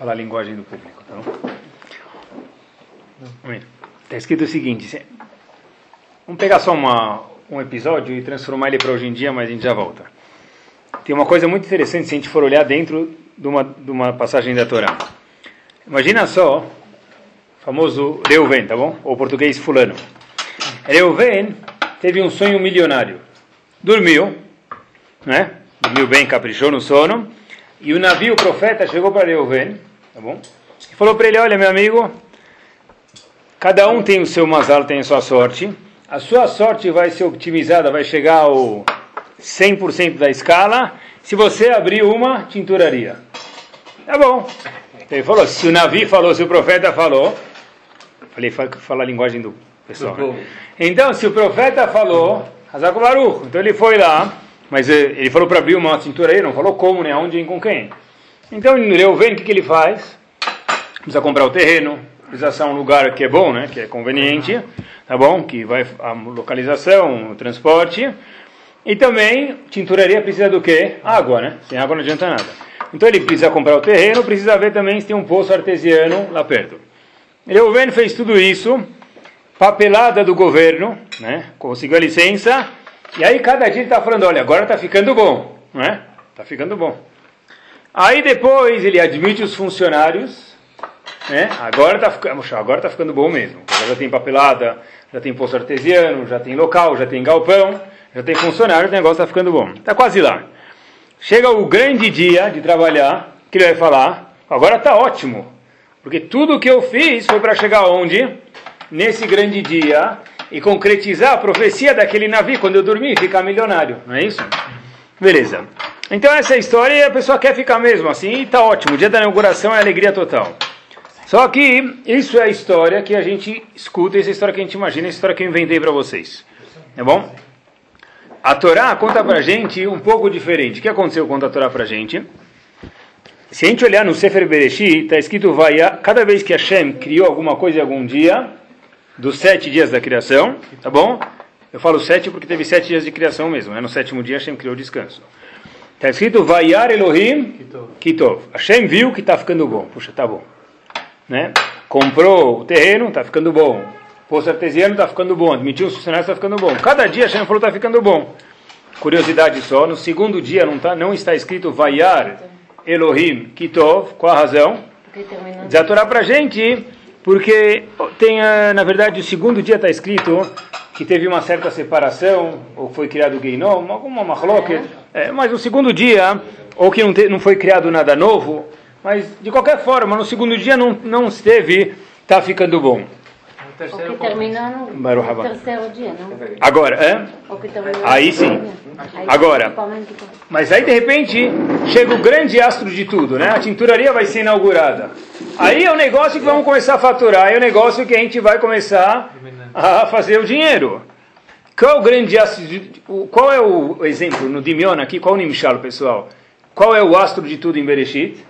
falar a linguagem do público, tá bom? Está escrito o seguinte: vamos pegar só uma, um episódio e transformar ele para hoje em dia, mas a gente já volta. Tem uma coisa muito interessante se a gente for olhar dentro de uma, de uma passagem da Torá. Imagina só, famoso Reuven, tá bom? Ou português fulano. Reuven teve um sonho milionário. Dormiu, né? Dormiu bem, caprichou no sono. E o navio, profeta, chegou para Reuven, tá bom? E falou para ele: Olha, meu amigo, cada um tem o seu mazal, tem a sua sorte. A sua sorte vai ser otimizada, vai chegar ao 100% da escala se você abrir uma tinturaria. Tá bom. Ele falou: se o navio falou, se o profeta falou. Falei, fala a linguagem do pessoal. Né? Então, se o profeta falou, Hazako Baruch. Então ele foi lá, mas eh, ele falou para abrir uma cintura aí, não falou como, nem aonde, nem com quem. Então ele vendo o que, que ele faz? Precisa comprar o terreno, precisa ser um lugar que é bom, né, que é conveniente, tá bom? Que vai a localização, o transporte. E também, tinturaria precisa do quê? Água, né? Sem água não adianta nada. Então ele precisa comprar o terreno, precisa ver também se tem um poço artesiano lá perto. Reuven fez tudo isso, papelada do governo, né? conseguiu a licença, e aí cada dia ele está falando, olha, agora está ficando bom, né? Está ficando bom. Aí depois ele admite os funcionários, né? Agora está ficando, agora tá ficando bom mesmo. Já tem papelada, já tem poço artesiano, já tem local, já tem galpão, já tem funcionário, o negócio está ficando bom. Está quase lá. Chega o grande dia de trabalhar, que ele vai falar, agora está ótimo, porque tudo que eu fiz foi para chegar onde? nesse grande dia e concretizar a profecia daquele navio quando eu dormi e ficar milionário, não é isso? Beleza. Então essa história e a pessoa quer ficar mesmo assim e está ótimo. O dia da inauguração é alegria total. Só que isso é a história que a gente escuta, essa história que a gente imagina, essa história que eu inventei para vocês. É bom? A Torá conta para gente um pouco diferente. O que aconteceu com a Torá para gente? Se a gente olhar no Sefer Bereshit, está escrito Vaya, cada vez que Hashem criou alguma coisa em algum dia, dos sete dias da criação, tá bom? Eu falo sete porque teve sete dias de criação mesmo, né? No sétimo dia Hashem criou o descanso. Está escrito Vayar Elohim Kitov. Hashem viu que está ficando bom. Puxa, tá bom. Né? Comprou o terreno, está ficando bom. Poço artesiano está ficando bom. Admitiu os funcionários, está ficando bom. Cada dia Hashem falou está ficando bom. Curiosidade só, no segundo dia não, tá, não está escrito Vayar Elohim Kitov. Qual a razão? Desatorar para a gente porque tem, na verdade, o segundo dia está escrito que teve uma certa separação, ou foi criado o Geinom, alguma mahloket, é, mas no segundo dia, ou que não, te, não foi criado nada novo, mas de qualquer forma, no segundo dia não, não esteve, está ficando bom terceiro o que terminou no, terceiro dia, não? Agora, é? Aí sim. Agora, mas aí de repente chega o grande astro de tudo, né? A tinturaria vai ser inaugurada. Aí é o negócio que vamos começar a faturar, é o negócio que a gente vai começar a fazer o dinheiro. Qual é o grande astro? De, qual é o exemplo no Dimion aqui? Qual o Nimshal, pessoal? Qual é o astro de tudo em Bereshit?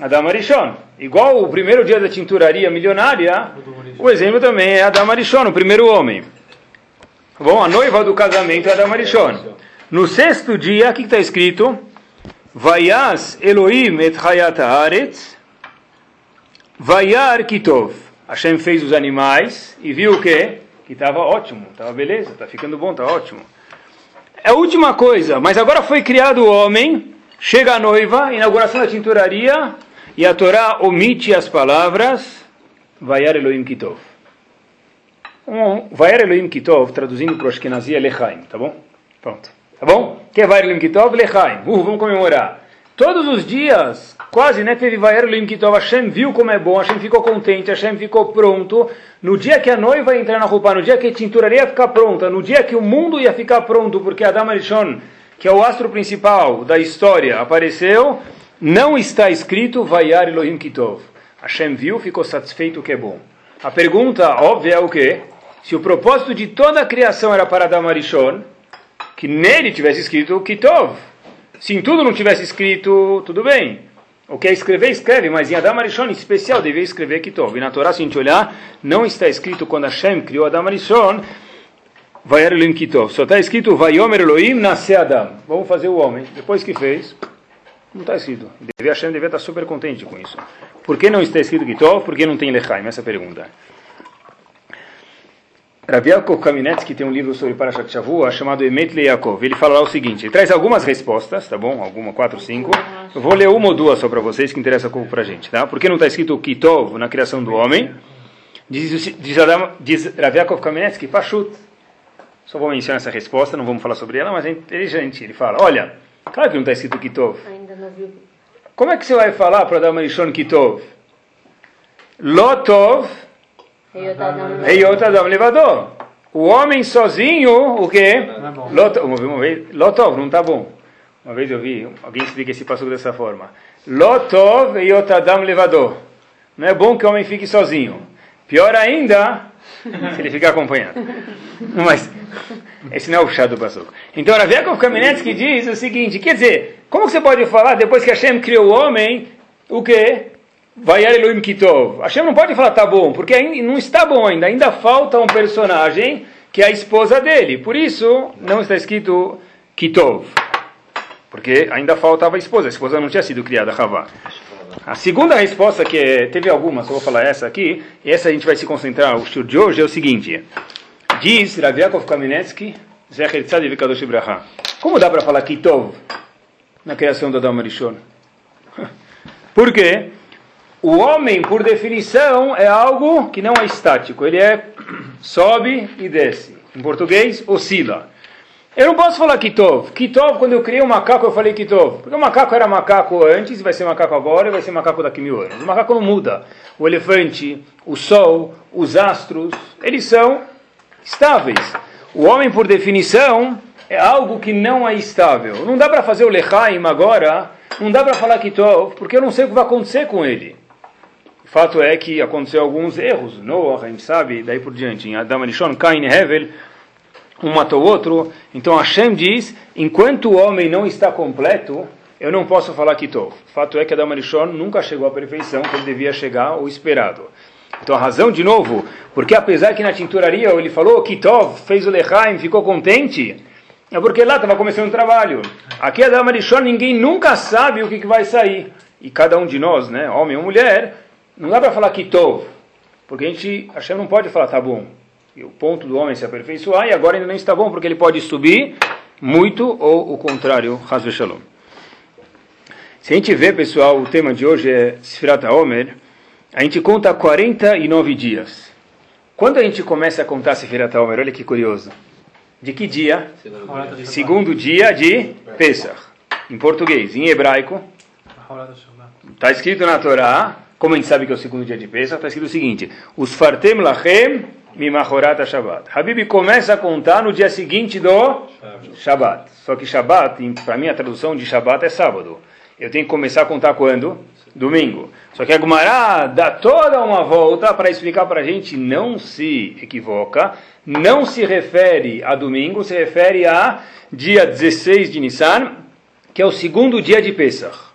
Adam Arishon. Igual o primeiro dia da tinturaria milionária, o exemplo também é Adam Arishon, o primeiro homem. Bom, a noiva do casamento é Adam Arishon. No sexto dia, o que está escrito? Vayas Elohim et Hayat Haaretz Vayar Kitov. Hashem fez os animais e viu o quê? Que estava ótimo, estava beleza, está ficando bom, está ótimo. É a última coisa, mas agora foi criado o homem, chega a noiva, inauguração da tinturaria, e a Torá omite as palavras Vayar Elohim Kitov. Um, Vayar Elohim Kitov, traduzindo para o Ashkenazi, é Lechaim, tá bom? Pronto. Tá bom? que é Vayar Elohim Kitov? Lechaim. Uh, vamos comemorar. Todos os dias, quase, né, teve Vayar Elohim Kitov. Hashem viu como é bom, Hashem ficou contente, Hashem ficou pronto. No dia que a noiva ia entrar na roupa, no dia que a tinturaria ia ficar pronta, no dia que o mundo ia ficar pronto, porque Adam Arishon, que é o astro principal da história, apareceu, não está escrito Vayar Elohim Kitov. Hashem viu, ficou satisfeito que é bom. A pergunta óbvia é o quê? Se o propósito de toda a criação era para Adam Arishon, que nele tivesse escrito Kitov. Se em tudo não tivesse escrito, tudo bem. O que é escrever, escreve, mas em Adam Arishon em especial devia escrever Kitov. E na Torá, se a gente olhar, não está escrito quando Hashem criou Adam Arishon, Vayar Elohim Kitov. Só está escrito Vayomer Elohim nasce Adam. Vamos fazer o homem. Depois que fez, Não está escrito. Deve Hashem devia estar super contente com isso. Por que não está escrito Kitov? Por que não tem Lechaim? Essa é pergunta. Rav Yaakov tem um livro sobre Parashat Shavua chamado Emet Le. Ele fala lá o seguinte, ele traz algumas respostas, tá bom? Alguma, quatro, cinco. Eu vou ler uma ou duas só para vocês que interessa pouco para a gente, tá? Por que não está escrito Kitov na criação do homem? Diz, diz, Adam, diz Pashut. Só vou mencionar essa resposta, não vamos falar sobre ela, mas é inteligente. Ele fala, olha, claro que não está escrito Kitov. Ainda não viu. Como é que você vai falar para dar uma Rishon Kitov? Lotov Heiot Adam levador. O homem sozinho, o quê? Lotov, não está bom. Uma vez eu vi, alguém explica esse passo dessa forma. Lotov Heiot Adam levador. Não é bom que o homem fique sozinho. Pior ainda, se ele ficar acompanhado. Mas, esse não é o chá do Passuco. Então, Rav Yaakov Kamenetsky diz o seguinte, quer dizer, como você pode falar, depois que Hashem criou o homem, o quê? Vai Elohim Kitov. Hashem não pode falar tá bom, porque ainda, não está bom ainda. Ainda falta um personagem que é a esposa dele. Por isso, não está escrito Kitov. Porque ainda faltava a esposa. A esposa não tinha sido criada, Havá. A segunda resposta, que é, teve algumas, só vou falar essa aqui, e essa a gente vai se concentrar, o estudo de hoje é o seguinte. Diz Rav Yaakov Kamenetsky, Zecher Tzadi Vikadosh Ibrahá. Como dá para falar Kitov na criação da Dama Rishon? Por quê? O homem, por definição, é algo que não é estático. Ele é sobe e desce. Em português, oscila. Eu não posso falar Kitov. Kitov, quando eu criei o macaco, eu falei Kitov. Porque o macaco era macaco antes, vai ser macaco agora e vai ser macaco daqui a mil anos. O macaco não muda. O elefante, o sol, os astros, eles são estáveis. O homem, por definição, é algo que não é estável. Não dá para fazer o Lechaim agora, não dá para falar Kitov, porque eu não sei o que vai acontecer com ele. O fato é que aconteceu alguns erros. Noah, sabe, daí por diante. Em Adam Arishon, Cain e Hevel, um matou o outro. Então Hashem diz, enquanto o homem não está completo, eu não posso falar Kitov. O fato é que Adam Arishon nunca chegou à perfeição que ele devia chegar ou esperado. Então a razão, de novo, porque apesar que na tinturaria ele falou Kitov, fez o Lechaim, ficou contente, é porque lá estava começando o trabalho. Aqui Adam Arishon, ninguém nunca sabe o que, que vai sair. E cada um de nós, né, homem ou mulher, não dá para falar kitov, porque a gente, Hashem não pode falar tá bom. E o ponto do homem se aperfeiçoar e agora ainda não está bom, porque ele pode subir muito ou o contrário, Hasbe Shalom. Se a gente vê, pessoal, o tema de hoje é Sfirat Omer, a gente conta 49 dias. Quando a gente começa a contar Sfirat Omer, olha que curioso. De que dia? Segundo dia de Pesach. Em português, em hebraico. Está escrito na Torá como a gente sabe que é o segundo dia de Pesach, está escrito o seguinte: Os fartem lachem mimachorat Shabbat. Habib começa a contar no dia seguinte do Shabbat. Só que Shabbat, para mim a tradução de Shabbat é sábado. Eu tenho que começar a contar quando? Domingo. Só que a Gumará dá toda uma volta para explicar para a gente, não se equivoca, não se refere a domingo, se refere a dia 16 de Nissan, que é o segundo dia de Pesach.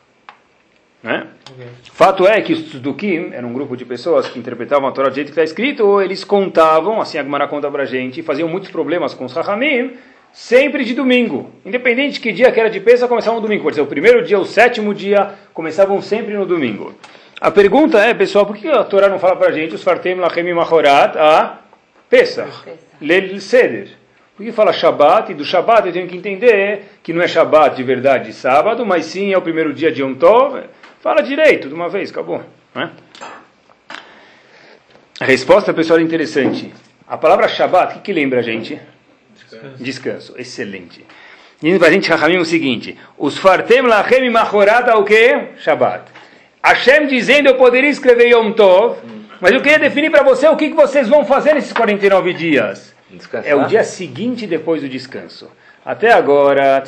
Né? Okay. Fato é que os Tzedukim eram um grupo de pessoas que interpretavam a Torá do jeito que está escrito, ou eles contavam, assim a Gemara conta para a gente, faziam muitos problemas com os Rahamim, sempre de domingo. Independente de que dia que era de peça, começavam no domingo. Pode ser o primeiro dia, o sétimo dia, começavam sempre no domingo. A pergunta é, pessoal, por que a Torá não fala para a gente, os Fartem Lachem Machorat, a Pesach, Lel Seder? Por que fala Shabat? E do Shabat eu tenho que entender que não é Shabat de verdade sábado, mas sim é o primeiro dia de Yom Tov, Fala direito de uma vez, acabou. Né? A resposta, pessoal, é interessante. A palavra Shabbat, o que, que lembra a gente? Descanso. Descanso. Excelente. Diz a gente, Rahamim, o seguinte: Os fartem lachem machorata o quê? Shabbat. Hashem dizendo, eu poderia escrever Yom Tov, mas eu queria definir para você o que, que vocês vão fazer nesses 49 dias. Descansar. É o dia seguinte depois do descanso. Até agora,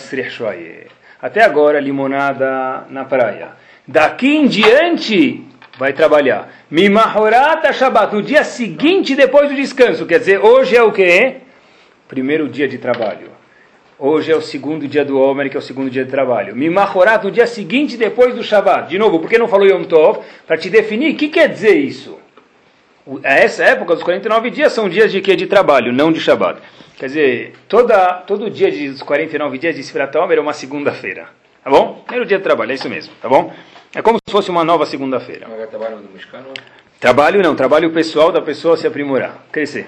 Até agora, limonada na praia. Daqui em diante vai trabalhar. Mimahorata Shabbat, no dia seguinte depois do descanso. Quer dizer, hoje é o que? Primeiro dia de trabalho. Hoje é o segundo dia do Homer, que é o segundo dia de trabalho. Mimahorat no dia seguinte depois do Shabbat. De novo, por que não falou Yom Tov? Para te definir, o que quer dizer isso? Essa época, os 49 dias, são dias de quê? De trabalho, não de Shabbat. Quer dizer, toda, todo dia dos 49 dias de Sfirat Homer é uma segunda-feira. Tá bom? Primeiro dia de trabalho, é isso mesmo, tá bom? É como se fosse uma nova segunda-feira. Trabalho não, trabalho pessoal da pessoa se aprimorar, crescer.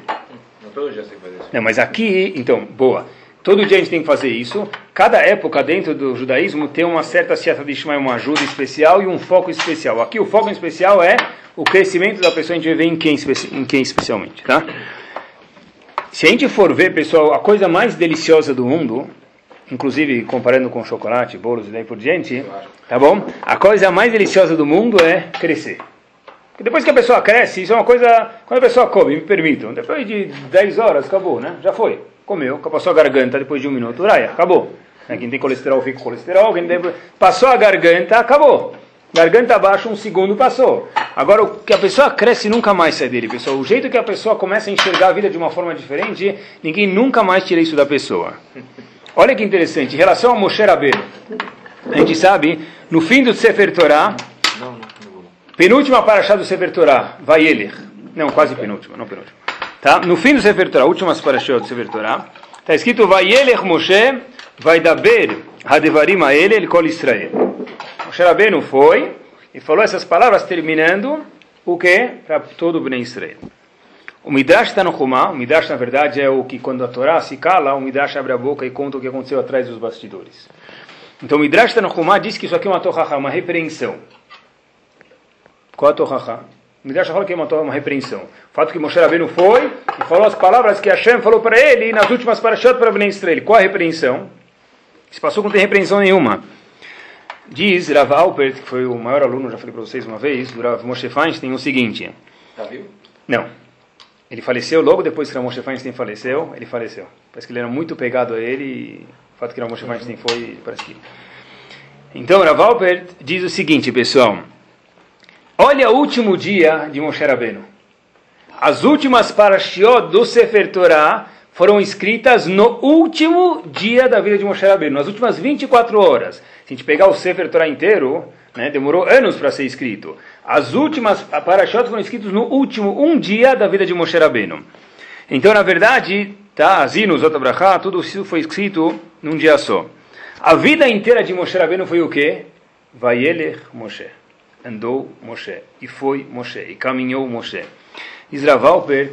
Não todo dia tem que fazer isso. Não, mas aqui, então, boa. Todo dia a gente tem que fazer isso. Cada época dentro do judaísmo tem uma certa siata de Ishmael, uma ajuda especial e um foco especial. Aqui o foco especial é o crescimento da pessoa, a gente vai ver em quem, em quem especialmente, tá? Se a gente for ver, pessoal, a coisa mais deliciosa do mundo, inclusive comparando com chocolate, bolos e daí por diante, tá bom? A coisa mais deliciosa do mundo é crescer. Porque depois que a pessoa cresce, isso é uma coisa. Quando a pessoa come, me permitam, depois de 10 horas, acabou, né? Já foi comeu, passou a garganta depois de um minuto, Uraya, acabou. Né, quem tem colesterol fica com colesterol, quem tem... passou a garganta, acabou. Garganta abaixo, um segundo passou. Agora, o que a pessoa cresce nunca mais sai dele, pessoal. O jeito que a pessoa começa a enxergar a vida de uma forma diferente, ninguém nunca mais tira isso da pessoa. Olha que interessante, em relação ao Moshe Rabbeinu, a gente sabe, no fim do Sefer Torah, penúltima paraxá do Sefer Torah, vai ele. Não, quase penúltima, não penúltima. Tá? No fim do Sefer Torah, últimas parashot do Sefer Torah, está escrito Vayelech Moshe, vai daber hadevarim a ele, ele col Israel. Moshe Rabbeinu foi e falou essas palavras terminando o que? Para todo o Bnei Israel. O Midrash está no Humá, o Midrash na verdade é o que quando a Torá se cala, o Midrash abre a boca e conta o que aconteceu atrás dos bastidores. Então o Midrash está no Humá diz que isso aqui é uma torraha, uma repreensão. Qual a torraha? O Midrash fala que é uma, uma repreensão. O fato que Moshe Rabbeinu foi e falou as palavras que Hashem falou para ele nas últimas parashat para Bnei Israel. Qual a repreensão? Se passou que não tem repreensão nenhuma. Diz Rav Alpert, que foi o maior aluno, já falei para vocês uma vez, do Rav Moshe Feinstein, o seguinte. Está vivo? Não. Ele faleceu logo depois que Rav Moshe Feinstein faleceu, ele faleceu. Parece que ele era muito pegado a ele e o fato que Rav Moshe Feinstein foi, parece que... Então, Rav Alpert diz o seguinte, pessoal... Olha o último dia de Moshe Rabbeinu. As últimas parashiot do Sefer Torah foram escritas no último dia da vida de Moshe Rabbeinu, nas últimas 24 horas. Se a gente pegar o Sefer Torah inteiro, né, demorou anos para ser escrito. As últimas parashiot foram escritas no último um dia da vida de Moshe Rabbeinu. Então, na verdade, tá, Zinus, Otabrachá, tudo isso foi escrito num dia só. A vida inteira de Moshe Rabbeinu foi o quê? Vayelech Moshe andou Moshe, e foi Moshe, e caminhou Moshe. Isravalper,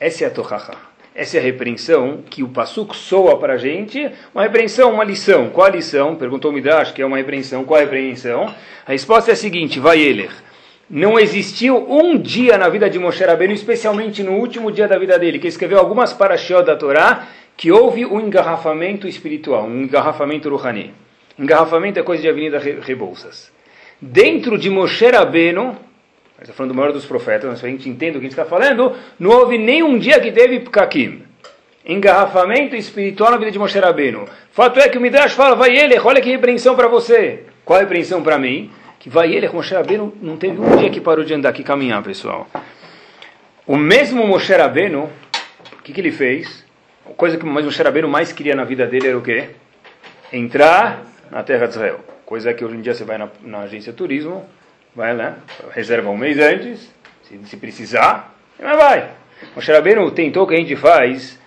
essa é a Tochacha. Essa é a repreensão que o Passuk soa para a gente. Uma repreensão, uma lição. Qual a lição? Perguntou Midrash, que é uma repreensão. Qual a repreensão? A resposta é a seguinte, vai ele. Não existiu um dia na vida de Moshe Rabbeinu, especialmente no último dia da vida dele, que escreveu algumas parashiot da Torá, que houve um engarrafamento espiritual, um engarrafamento ruhani. Engarrafamento é coisa de Avenida Rebouças dentro de Moshe Rabbeinu, está falando do maior dos profetas, mas a gente entende o que a gente está falando, não houve nenhum dia que teve Pkakim. Engarrafamento espiritual na vida de Moshe Rabbeinu. Fato é que o Midrash fala, vai ele, olha que repreensão para você. Qual a repreensão para mim? Que vai ele, Moshe Rabbeinu não teve um dia que parou de andar, que caminhar, pessoal. O mesmo Moshe Rabbeinu, o que, que ele fez? A coisa que o Moshe Rabbeinu mais queria na vida dele era o quê? Entrar na terra de Israel. Coisa que hoje em dia você vai na, na agência turismo, vai lá, reserva um mês antes, se, se precisar, mas vai. O Rabbeinu tentou que a gente faz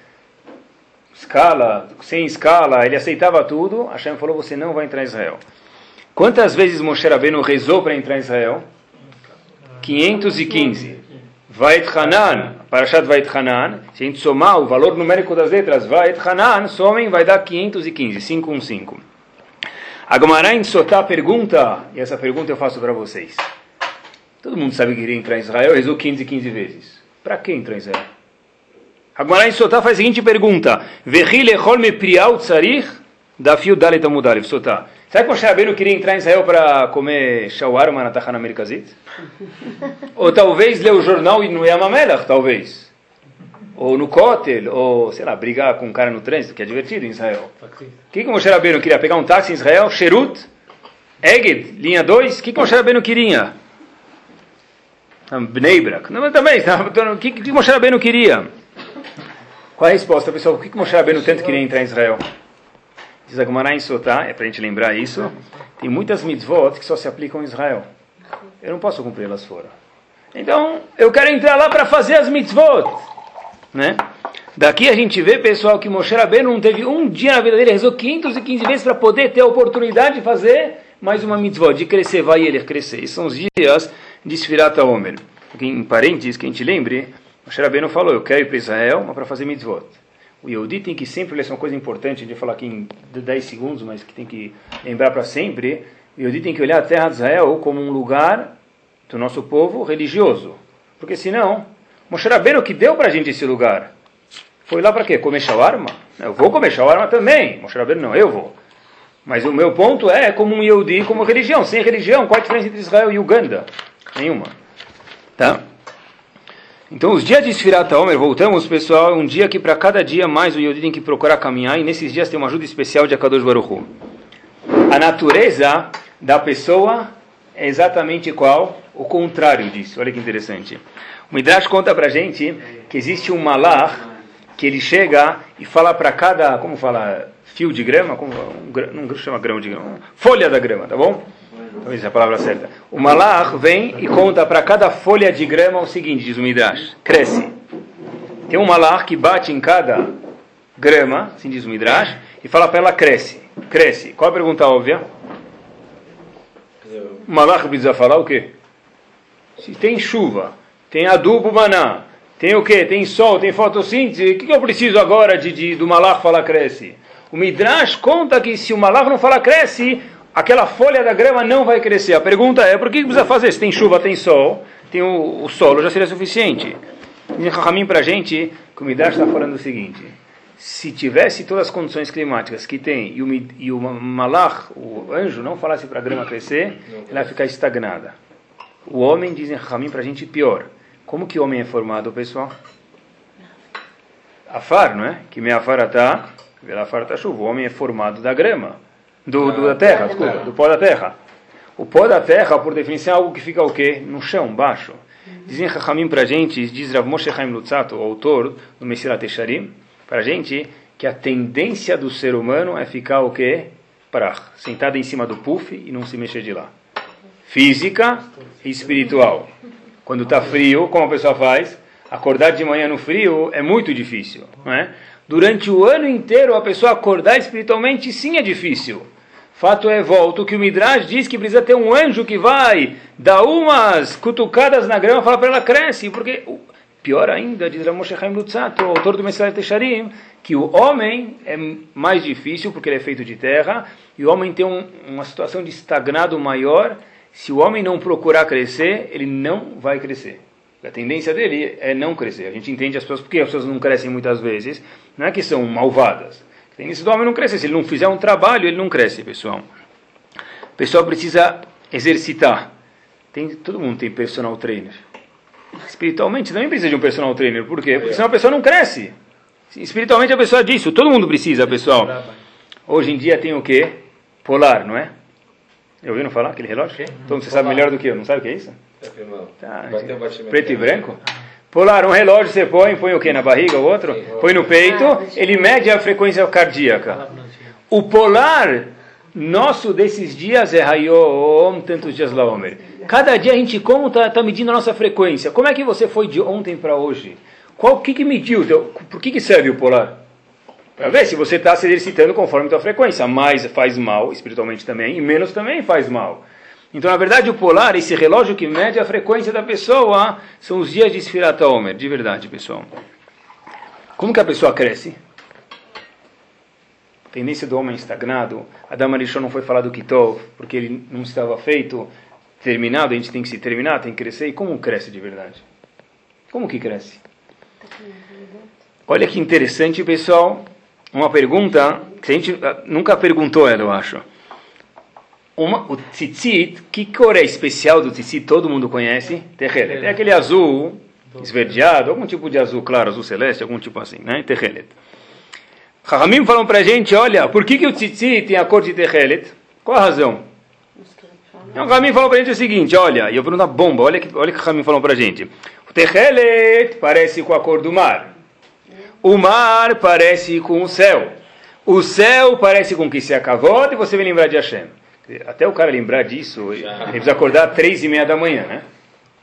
escala, sem escala, ele aceitava tudo, Hashem falou, você não vai entrar em Israel. Quantas vezes Moshe Rabbeinu rezou para entrar em Israel? 515. Vait Hanan, Parashat Vait Hanan, se a gente somar o valor numérico das letras Vait Hanan, somem, vai dar 515, 515. A Gemara em Sotá pergunta, e essa pergunta eu faço para vocês. Todo mundo sabe que queria entrar em Israel, rezou 15 15 vezes. Para que entrar em Israel? A Gemara em Sotá faz a seguinte pergunta: Vehi lechol me priau tzarich dafio dalet amudalev. Sotá. Será que Moshe Rabbeinu queria entrar em Israel para comer shawarma na Tachana Merkazit? Ou talvez ler o jornal no Yamamelach, talvez ou no Kotel, ou, sei lá, brigar com um cara no trânsito, que é divertido em Israel. O que, que Moshe Rabbeinu queria? Pegar um táxi em Israel, Sherut, Eged, linha 2, o que, que Moshe Rabbeinu queria? Bnei Brak. Não, também, o que, que Moshe Rabbeinu queria? Qual é a resposta, pessoal? O que, que Moshe Rabbeinu tanto queria entrar em Israel? Diz a Gemara em Sotá, é para a gente lembrar isso, tem muitas mitzvot que só se aplicam em Israel. Eu não posso cumpri-las fora. Então, eu quero entrar lá para fazer as mitzvot. Né? Daqui a gente vê, pessoal, que Moshe Rabbeinu não teve um dia na vida dele, rezou 515 vezes para poder ter a oportunidade de fazer mais uma mitzvah, de crescer, vai ele crescer. Esses são os dias de Sfirata Omer. Em parênteses, que a gente lembre, Moshe Rabbeinu falou, eu quero ir para Israel, mas para fazer mitzvot. O Yehudi tem que sempre, ler é uma coisa importante, de falar aqui em 10 segundos, mas que tem que lembrar para sempre, o Yehudi tem que olhar a terra de Israel como um lugar do nosso povo religioso. Porque senão, Moshe Rabbeinu que deu para a gente esse lugar, foi lá para quê? Comer shawarma? Eu vou comer shawarma também. Moshe Rabbeinu não, eu vou. Mas o meu ponto é como um Yehudi, como religião. Sem religião, qual a diferença entre Israel e Uganda? Nenhuma. Tá? Então, os dias de Sfirat Omer, voltamos, pessoal, um dia que para cada dia mais o Yehudi tem que procurar caminhar, e nesses dias tem uma ajuda especial de Akadosh Baruch Hu. A natureza da pessoa é exatamente qual? O contrário disso. Olha que interessante. O Midrash conta para gente que existe um malach que ele chega e fala para cada, como fala, fio de grama, como, um, não chama grão de grama, folha da grama, tá bom? Talvez é a palavra certa. O malach vem e conta para cada folha de grama o seguinte, diz o Midrash, cresce. Tem um malach que bate em cada grama, assim diz o Midrash, e fala para ela, cresce, cresce. Qual a pergunta óbvia? O malach precisa falar o quê? Se tem chuva, tem adubo maná, tem o quê? Tem sol, tem fotossíntese, o que, que eu preciso agora de, de do malach falar cresce? O Midrash conta que se o malach não falar cresce, aquela folha da grama não vai crescer. A pergunta é, por que precisa fazer? Se tem chuva, tem sol, tem o, o solo, já seria suficiente. Rahamim para a gente o Midrash está falando o seguinte, se tivesse todas as condições climáticas que tem e o, e o malach, o anjo, não falasse para a grama crescer, ela ia ficar estagnada. O homem, dizem Rahamim para a gente, pior. Como que o homem é formado, pessoal? Afar, não é? Que me afaratá, tá chuva. O homem é formado da grama do, do, da terra, desculpa, do pó da terra. O pó da terra, por definição, é algo que fica o quê? No chão, baixo. Dizem Chachamim para a gente, diz Rav Moshe Chaim Lutzato, o autor do Messilat Esharim, para a gente que a tendência do ser humano é ficar o quê? Prach, sentado em cima do puff e não se mexer de lá. Física e espiritual. Quando está frio, como a pessoa faz? Acordar de manhã no frio é muito difícil, não é? Durante o ano inteiro, a pessoa acordar espiritualmente, sim, é difícil. Fato é, volto, que o Midrash diz que precisa ter um anjo que vai dar umas cutucadas na grama e falar para ela, cresce, porque... Pior ainda, diz Ramoshe Chaim Lutzato, autor do Messilat Tesharim, que o homem é mais difícil porque ele é feito de terra, e o homem tem um, uma situação de estagnado maior. Se o homem não procurar crescer, ele não vai crescer. A tendência dele é não crescer. A gente entende as pessoas, porque as pessoas não crescem muitas vezes, não é que são malvadas. Do homem não crescer. Se ele não fizer um trabalho, ele não cresce, pessoal. O pessoal precisa exercitar. Tem, todo mundo tem personal trainer. Espiritualmente também precisa de um personal trainer. Por quê? Porque senão a pessoa não cresce. Espiritualmente a pessoa é disso. Todo mundo precisa, pessoal. Hoje em dia tem o quê? Polar, não é? Eu ouviram falar aquele relógio? Então você sabe melhor do que eu. Não sabe o que é isso? Tá, preto e branco? Polar, um relógio você põe, põe o que na barriga, o outro? Põe no peito, ah, ele mede a frequência cardíaca. O polar nosso desses dias é Hayom, tantos dias lá, Homer. Cada dia a gente como está tá medindo a nossa frequência. Como é que você foi de ontem para hoje? Qual que que mediu? Por que que serve o polar? Para ver se você está se exercitando conforme a sua frequência. Mais faz mal, espiritualmente também, e menos também faz mal. Então, na verdade, o polar, esse relógio que mede a frequência da pessoa, são os dias de Sfirat Omer, de verdade, pessoal. Como que a pessoa cresce? A tendência do homem estagnado. Adam Arishon não foi falado Kitov, porque ele não estava feito, terminado, a gente tem que se terminar, tem que crescer. E como cresce de verdade? Como que cresce? Olha que interessante, pessoal. Uma pergunta que a gente nunca perguntou ela, eu acho uma, o tzitzit, que cor é especial do tzitzit? Todo mundo conhece? Terrelet. É aquele azul esverdeado, algum tipo de azul claro, azul celeste, algum tipo assim, né? Terrelet. Rahamim falam pra gente, olha, por que, que o tzitzit tem a cor de terrelet? Qual a razão? Então, o Rahamim falou pra gente o seguinte, olha, e eu vou dar bomba, olha que, olha que o Rahamim falou pra gente. O terrelet parece com a cor do mar. O mar parece com o céu. O céu parece com que se acabou e você vem lembrar de Hashem. Até o cara lembrar disso, ele precisa acordar às três e meia da manhã, né?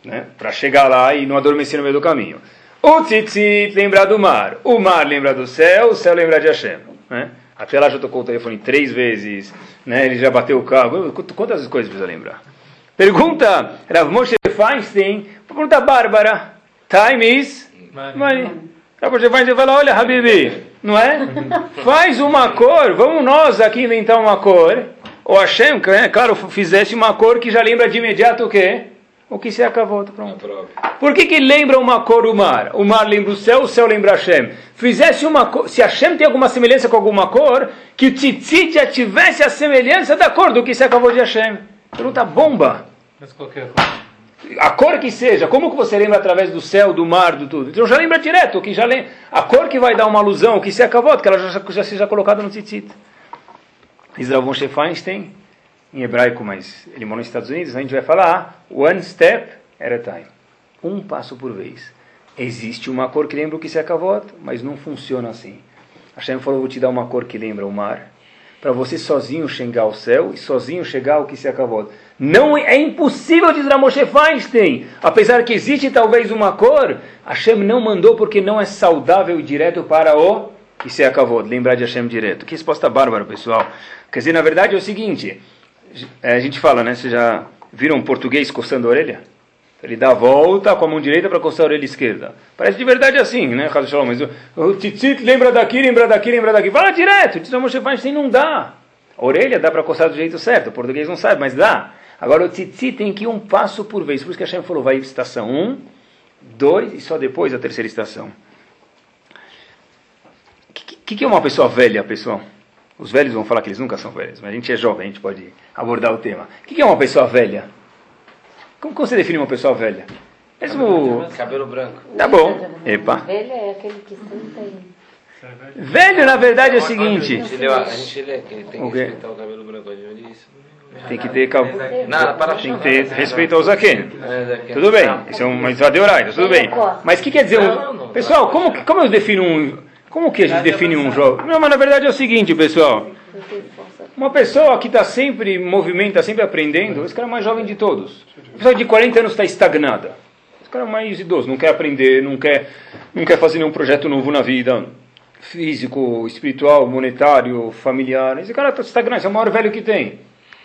né? Para chegar lá e não adormecer no meio do caminho. O tzitzit lembra do mar, o mar lembra do céu, o céu lembra de Hashem. Né? Até lá já tocou o telefone três vezes, né? ele já bateu o carro. Quantas coisas precisa lembrar? Pergunta Rav Moshe Feinstein, pergunta Bárbara, time is money. Rav Moshe Feinstein fala, olha Habibi, não é? Faz uma cor, vamos nós aqui inventar uma cor. O Hashem, né, claro, fizesse uma cor que já lembra de imediato o quê? O que se acabou, pronto. Por que, que lembra uma cor o mar? O mar lembra o céu, o céu lembra Hashem. Fizesse uma cor, se Hashem tem alguma semelhança com alguma cor, que o tzitzit já tivesse a semelhança da cor do que se acabou de Hashem. Pergunta bomba. Mas qualquer cor. A cor que seja, como que você lembra através do céu, do mar, do tudo? Então já lembra direto, que já lembra, a cor que vai dar uma alusão, o que se acabou, que ela já, já seja colocada no tzitzit. Israel von Feinstein em hebraico, mas ele mora nos Estados Unidos, a gente vai falar one step at a time. Um passo por vez. Existe uma cor que lembra o que se acabou, mas não funciona assim. Hashem falou, vou te dar uma cor que lembra o mar, para você sozinho chegar ao céu e sozinho chegar ao que se acabou. Não é impossível, diz Ramoshe Feinstein. Apesar que existe talvez uma cor, Hashem não mandou porque não é saudável e direto para o que se acabou. Lembrar de Hashem direto. Que resposta bárbara, pessoal. Quer dizer, na verdade é o seguinte: é, a gente fala, né? Vocês já viram um português coçando a orelha? Ele dá a volta com a mão direita para coçar a orelha esquerda. Parece de verdade assim, né, Mas o, o tzitzit lembra daqui, lembra daqui, lembra daqui. Fala direto. Diz Moshe Feinstein, não dá. A orelha dá para coçar do jeito certo. O português não sabe, mas dá. Agora o tzitzit tem que ir um passo por vez. Por isso que a Hashem falou, vai estação 1, um, 2 e só depois a terceira estação. O que, que, é uma pessoa velha, pessoal? Os velhos vão falar que eles nunca são velhos, mas a gente é jovem, a gente pode abordar o tema. O que é uma pessoa velha? Como você define uma pessoa velha? Mesmo... Cabelo branco. Tá bom. Epa. Velho é aquele que senta aí. Velho, na verdade, é o seguinte. A gente lê, tem que respeitar o cabelo branco. Tem que ter cabelo. Nada, para Tem que ter respeito ao Zaken. Tudo bem. Isso é um mitzvah de horário, tudo bem. Mas o que quer dizer? Um... Pessoal, como, como eu defino um como que a gente define um jovem? Não, mas na verdade é o seguinte, pessoal. Uma pessoa que está sempre em movimento, está sempre aprendendo, esse cara é o mais jovem de todos. Uma pessoa de 40 anos está estagnada. Esse cara é o mais idoso, não quer aprender, não quer, não quer fazer nenhum projeto novo na vida. Físico, espiritual, monetário, familiar. Esse cara está estagnado, esse é o maior velho que tem.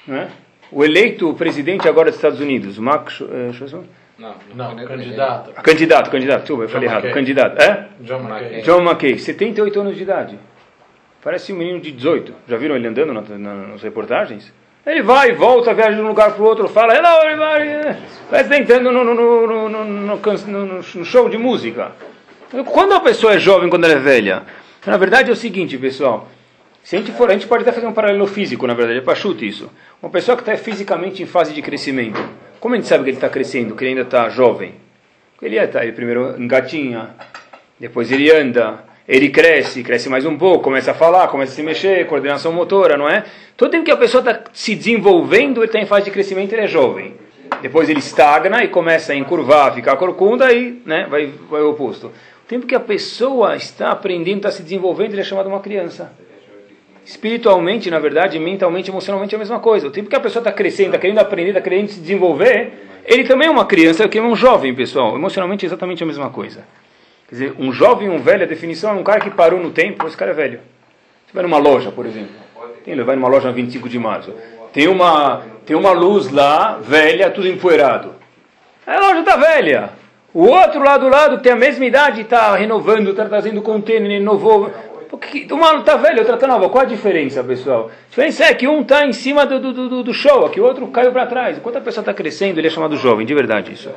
Né? O eleito presidente agora dos Estados Unidos, Max... Eh, não, não, candidato. Candidato, candidato, desculpa, eu falei errado. Candidato, é? John McKay. John McKay, 78 anos de idade. Parece um menino de 18. Já viram ele andando na, na, nas reportagens? Ele vai e volta, viaja de um lugar para o outro, fala, hello everybody, parece tentando no, no, no, no, no show de música. Quando a pessoa é jovem, quando ela é velha? Na verdade é o seguinte, pessoal. Se a gente for, a gente pode até fazer um paralelo físico, na verdade, é para chute isso. Uma pessoa que está fisicamente em fase de crescimento, como a gente sabe que ele está crescendo, que ele ainda está jovem? Ele está, ele primeiro engatinha, depois ele anda, ele cresce, cresce mais um pouco, começa a falar, começa a se mexer, coordenação motora, não é? Todo tempo que a pessoa está se desenvolvendo, ele está em fase de crescimento, ele é jovem. Depois ele estagna e começa a encurvar, ficar corcunda e né, vai, vai o oposto. O tempo que a pessoa está aprendendo, está se desenvolvendo, ele é chamado uma criança. Espiritualmente, na verdade, mentalmente, emocionalmente é a mesma coisa. O tempo que a pessoa está crescendo, está querendo aprender, está querendo se desenvolver, ele também é uma criança, que é um jovem, pessoal. Emocionalmente é exatamente a mesma coisa. Quer dizer, um jovem, um velho, a definição é um cara que parou no tempo, esse cara é velho. Você vai numa loja, por exemplo. Tem, vai numa loja 25 de março. Tem uma, tem uma luz lá, velha, tudo empoeirado. A loja está velha. O outro lá do lado, tem a mesma idade, está renovando, está trazendo container, renovou. Porque um está velho, outro está nova. Qual a diferença, pessoal? A diferença é que um está em cima do, do, do, do show, que o outro caiu para trás. Enquanto a pessoa está crescendo, ele é chamado jovem, de verdade isso.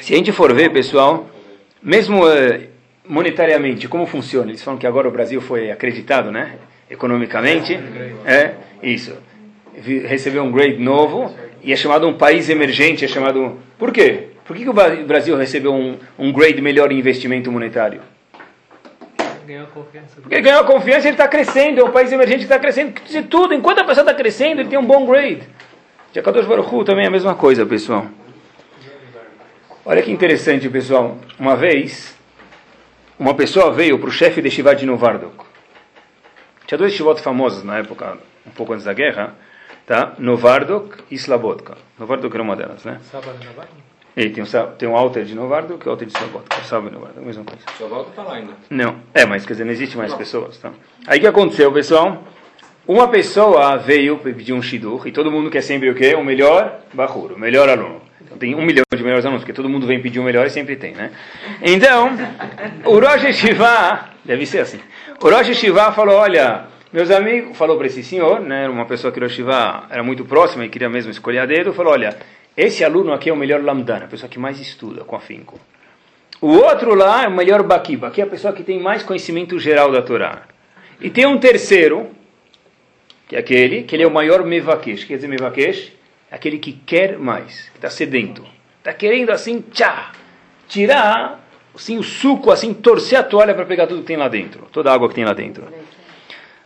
Se a gente for ver, pessoal, mesmo uh, monetariamente, como funciona? Eles falam que agora o Brasil foi acreditado, né? Economicamente. É, isso. Recebeu um grade novo e é chamado um país emergente, é chamado... Por quê? Por que, que o Brasil recebeu um, um grade melhor em investimento monetário? Ganhou confiança. Porque ele ganhou confiança, ele está crescendo, é um país emergente que está crescendo. Dizer, tudo, enquanto a pessoa está crescendo, ele tem um bom grade. Jakadosh Baruch também é a mesma coisa, pessoal. Olha que interessante, pessoal. Uma vez, uma pessoa veio para o chefe de Shivat de Novardok. Tinha dois Shivot famosos na época, um pouco antes da guerra, tá? Novardok e Slabodka. Novardok era uma delas, né? Ele tem um, tem um alter de Novardo que é o alter de Sabot. Sabe Novardo, a mesma coisa. Sabot está lá ainda. Não, é, mas quer dizer, não existe mais não. pessoas. Tá? Aí o que aconteceu, pessoal? Uma pessoa veio pedir um shidur e todo mundo quer sempre o quê? O melhor bahur, o melhor aluno. Então tem um milhão de melhores alunos, porque todo mundo vem pedir o melhor e sempre tem, né? Então, o Rosh Shiva, deve ser assim. O Rosh Shiva falou, olha, meus amigos, falou para esse senhor, né, uma pessoa que o Rosh Shiva era muito próxima e queria mesmo escolher a dedo, falou, olha, esse aluno aqui é o melhor lamdana, a pessoa que mais estuda com afinco. O outro lá é o melhor bakiba, que é a pessoa que tem mais conhecimento geral da Torá. E tem um terceiro, que é aquele, que ele é o maior mevakesh. Quer dizer mevakesh? É aquele que quer mais, que está sedento. Está querendo assim, tchá, tirar assim, o suco, assim, torcer a toalha para pegar tudo que tem lá dentro, toda a água que tem lá dentro.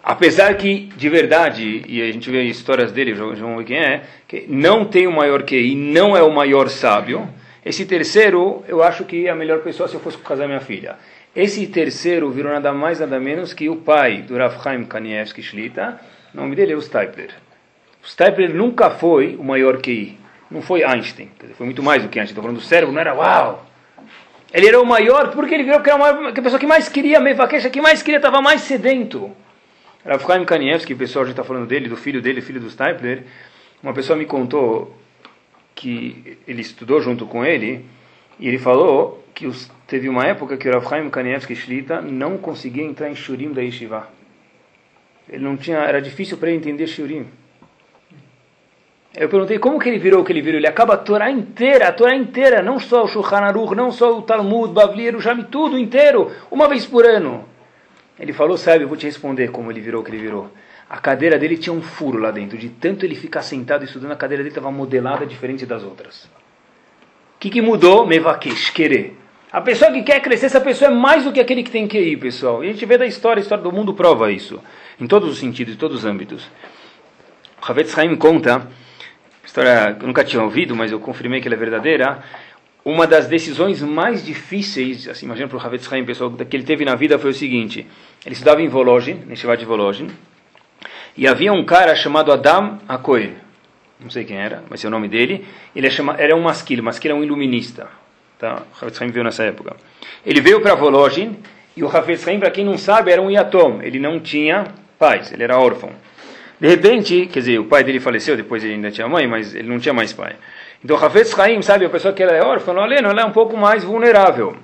Apesar que, de verdade, e a gente vê histórias dele, vamos ver quem é, que não tem o maior QI, não é o maior sábio. Esse terceiro, eu acho que é a melhor pessoa se eu fosse casar minha filha. Esse terceiro virou nada mais, nada menos que o pai do Rav Chaim Kanievski Shlita. O nome dele é o Stipler. O Stipler nunca foi o maior QI. Não foi Einstein. Foi muito mais do que Einstein. Estou falando do cérebro, não era uau. Ele era o maior porque ele virou que era a pessoa que mais queria, Mevaquecha, que mais queria, estava mais sedento. Rav Chaim Kanievski, o pessoal já está falando dele, do filho dele, filho do Stipler, uma pessoa me contou que ele estudou junto com ele, e ele falou que os, teve uma época que o Rav Chaim Kanievski Shlita não conseguia entrar em Shurim da Yeshiva. Ele não tinha, era difícil para ele entender Shurim. Eu perguntei como que ele virou o que ele virou. Ele acaba a Torá inteira, a Torá inteira, não só o Shulchan Aruch, não só o Talmud, Bavli, Yerushalmi, tudo inteiro, uma vez por ano. Ele falou, sabe, eu vou te responder como ele virou o que ele virou. A cadeira dele tinha um furo lá dentro. De tanto ele ficar sentado estudando, a cadeira dele estava modelada diferente das outras. O que, que mudou? Mevakesh, querer. A pessoa que quer crescer, essa pessoa é mais do que aquele que tem que ir, pessoal. E a gente vê da história, a história do mundo prova isso. Em todos os sentidos, em todos os âmbitos. Havetz Haim conta, história que eu nunca tinha ouvido, mas eu confirmei que ela é verdadeira, uma das decisões mais difíceis, assim, imagina para o Havetz Haim, pessoal, que ele teve na vida foi o seguinte: ele estudava em Volozhin, em Shivat de Volozhin, e havia um cara chamado Adam Akoin, não sei quem era, mas é o nome dele, ele é chama, era um masquil, masquil é um iluminista, tá? o Havetz Haim veio nessa época. Ele veio para Volozhin, e o Havetz Haim, para quem não sabe, era um yatom, ele não tinha pais, ele era órfão. De repente, quer dizer, o pai dele faleceu, depois ele ainda tinha mãe, mas ele não tinha mais pai. Então, Hafez Haim, sabe, a pessoa que ela é órfã, ela é um pouco mais vulnerável.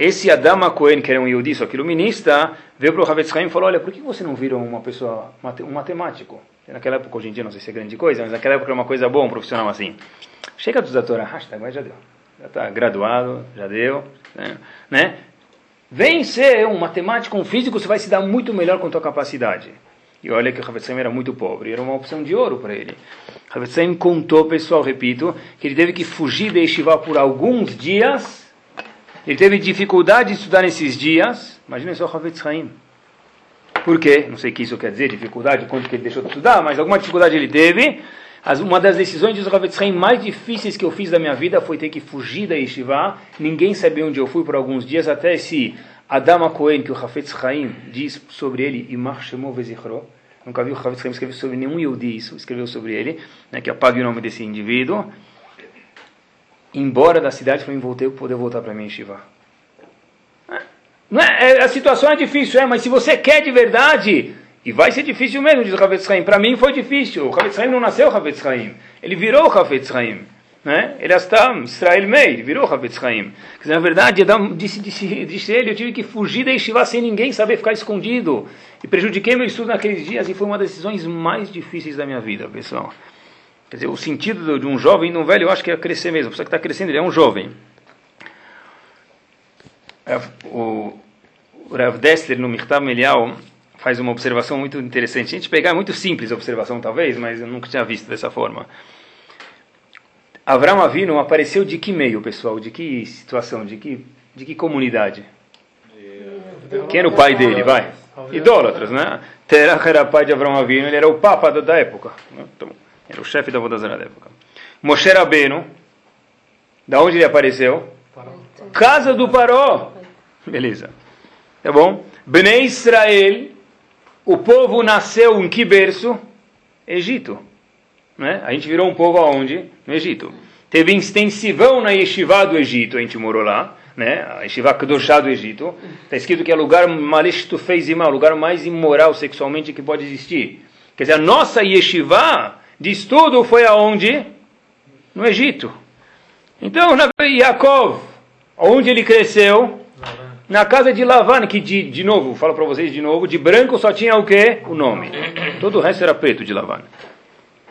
Esse Adama Cohen, que era um Yudi, só que iluminista, veio para o Hafez Haim e falou, olha, por que você não vira uma pessoa, um matemático? Naquela época, hoje em dia, não sei se é grande coisa, mas naquela época era uma coisa boa, um profissional assim. Chega dos atores, hashtag, mas já deu. Já está graduado, já deu, né? né? Vem ser um matemático, um físico, você vai se dar muito melhor com a tua capacidade. E olha que o Havetzheim era muito pobre, era uma opção de ouro para ele. Havetzheim contou, pessoal, repito, que ele teve que fugir de Yeshiva por alguns dias. Ele teve dificuldade de estudar nesses dias. Imagina só o Havetzheim. Por quê? Não sei o que isso quer dizer, dificuldade, quanto que ele deixou de estudar, mas alguma dificuldade ele teve. uma das decisões de Havetzheim mais difíceis que eu fiz da minha vida foi ter que fugir da Yeshiva. Ninguém sabia onde eu fui por alguns dias, até esse Adama Cohen, que o Hafetz Chaim diz sobre ele, Imar Shemo Vezichro, nunca vi o Hafetz Chaim escrever sobre nenhum Yehudi isso, escreveu sobre ele, né, que apague o nome desse indivíduo, embora da cidade mim voltei poder voltar para mim Shiva. Não é, é, a situação é difícil, é, mas se você quer de verdade, e vai ser difícil mesmo, diz o Havetz Chaim. Para mim foi difícil. O Havetz Chaim não nasceu Havetz. Ele virou Havetz Chaim. Né? Ele está Israel Meir, virou Havetz Haim. Na verdade, disse, disse, disse ele, eu tive que fugir da Yeshiva sem ninguém saber ficar escondido. E prejudiquei meu estudo naqueles dias e foi uma das decisões mais difíceis da minha vida, pessoal. Quer dizer, o sentido de um jovem e de um velho, eu acho que é crescer mesmo. A pessoa que está crescendo, ele é um jovem. O, Rav Dessler, no Mirtav Melial, faz uma observação muito interessante. A gente pegar, é muito simples a observação talvez, mas eu nunca tinha visto dessa forma. Avram Avinu apareceu de que meio, pessoal? De que situação? De que, de que comunidade? Quem era o pai dele? Vai. Idólatras, né? Terach era pai de Avram Avinu, ele era o papa da, época. Então, era o chefe da Vodazara da época. Moshe Rabbeinu, da onde ele apareceu? Casa do Paró. Beleza. Tá bom? Bnei Israel, o povo nasceu em que berço? Egito. Né? A gente virou um povo aonde? No Egito. teve extensivão na Yeshiva do Egito, a gente morou lá, né? a Yeshiva Kedoshá do Egito, está escrito que é o lugar malishtu fez o lugar mais imoral sexualmente que pode existir. Quer dizer, a nossa Yeshiva de estudo foi aonde? No Egito. Então, Yaakov, onde ele cresceu? Na casa de Lavan, que de, de novo, falo para vocês de novo, de branco só tinha o quê? O nome. Todo o resto era preto de Lavan.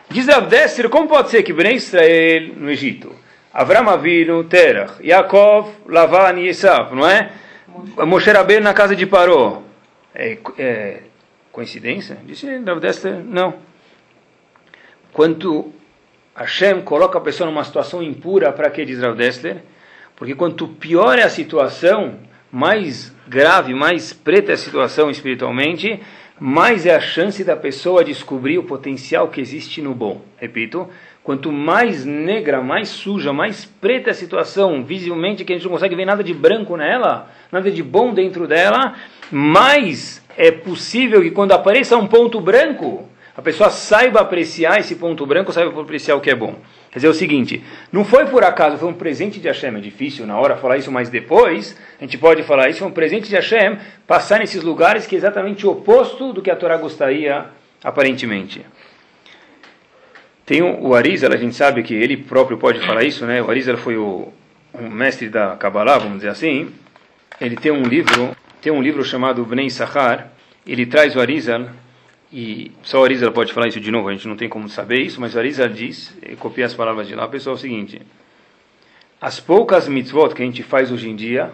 Diz Avdesser, como pode ser que Ben Israel no Egito, Avram Avinu, Terach, Yaakov, Lavan e Esav, não é? Moshe Rabbeinu na casa de Paró. É, é coincidência? Disse Avdesser, não. Quanto Hashem coloca a pessoa numa situação impura, para que diz Rav Dessler? Porque quanto pior é a situação, mais grave, mais preta é a situação espiritualmente, mais é a chance da pessoa descobrir o potencial que existe no bom. Repito, quanto mais negra, mais suja, mais preta é a situação, visivelmente que a gente não consegue ver nada de branco nela, nada de bom dentro dela, mais é possível que quando apareça um ponto branco, a pessoa saiba apreciar esse ponto branco, saiba apreciar o que é bom. Quer dizer, é o seguinte, não foi por acaso, foi um presente de Hashem, é difícil na hora falar isso, mas depois a gente pode falar isso, foi um presente de Hashem passar nesses lugares que é exatamente o oposto do que a Torá gostaria, aparentemente. Tem o, o Arizal, a gente sabe que ele próprio pode falar isso, né? O Arizal foi o, o mestre da Kabbalah, vamos dizer assim. Ele tem um livro, tem um livro chamado Bnei Sachar, ele traz o Arizal e só o Arizal pode falar isso de novo, a gente não tem como saber isso, mas o Arizal diz, copia as palavras de lá, pessoal, é o seguinte: as poucas mitzvot que a gente faz hoje em dia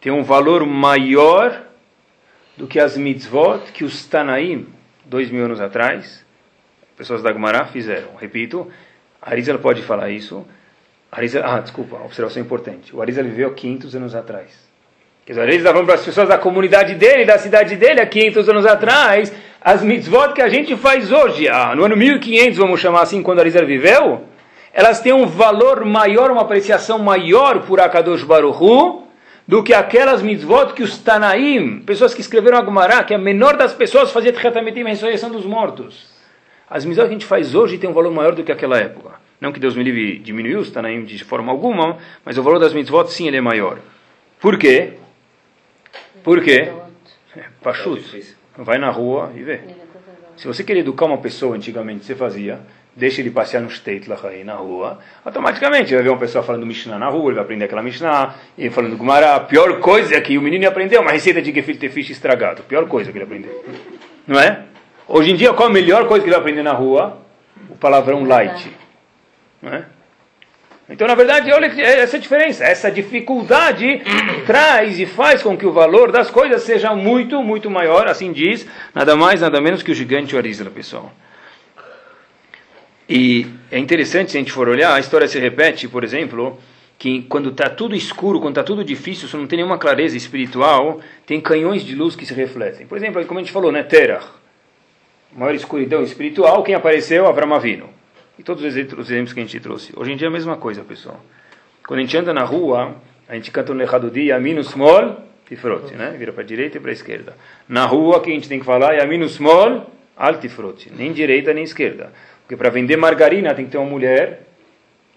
têm um valor maior do que as mitzvot que os Tanaim, dois mil anos atrás, pessoas da Gemara fizeram. Repito, Arizal pode falar isso. Arizal, ah, desculpa, observação importante. O Arizal viveu 500 anos atrás. Quer dizer, ele está falando para as pessoas da comunidade dele, da cidade dele, há 500 anos atrás, as mitzvot que a gente faz hoje, ah, no ano 1500, vamos chamar assim, quando Arizar viveu, elas têm um valor maior, uma apreciação maior por Akadosh Baruchu, do que aquelas mitzvot que os Tanaim, pessoas que escreveram a Gumará, que a menor das pessoas fazia Tchatametim, a ressurreição dos mortos. As mitzvot que a gente faz hoje têm um valor maior do que aquela época. Não que Deus me livre diminuiu os Tanaim de forma alguma, mas o valor das mitzvot sim ele é maior. Por quê? Por quê? É, Pachut. Vai na rua e vê. Se você queria educar uma pessoa antigamente, você fazia, deixa ele passear no Steitlach aí na rua, automaticamente vai ver uma pessoa falando Mishnah na rua, ele vai aprender aquela Mishnah, e falando Gumara, a pior coisa é que o menino ia aprender uma receita de gefilte fish estragado, pior coisa que ele aprendeu. Não é? Hoje em dia, qual a melhor coisa que ele vai aprender na rua? O palavrão light. Não é? Então, na verdade, olha essa diferença, essa dificuldade traz e faz com que o valor das coisas seja muito, muito maior, assim diz, nada mais, nada menos que o gigante Arizla, pessoal. E é interessante, se a gente for olhar, a história se repete, por exemplo, que quando está tudo escuro, quando está tudo difícil, se não tem nenhuma clareza espiritual, tem canhões de luz que se refletem. Por exemplo, como a gente falou, né, Terach, maior escuridão espiritual, quem apareceu? Avram Avinu. E todos os exemplos que a gente trouxe. Hoje em dia é a mesma coisa, pessoal. Quando a gente anda na rua, a gente canta no Lechadudi, Yaminu Smol, Tifroti, né? Vira para a direita e para a esquerda. Na rua, que a gente tem que falar? Yaminu Smol, Altifroti. Nem direita nem esquerda. Porque para vender margarina tem que ter uma mulher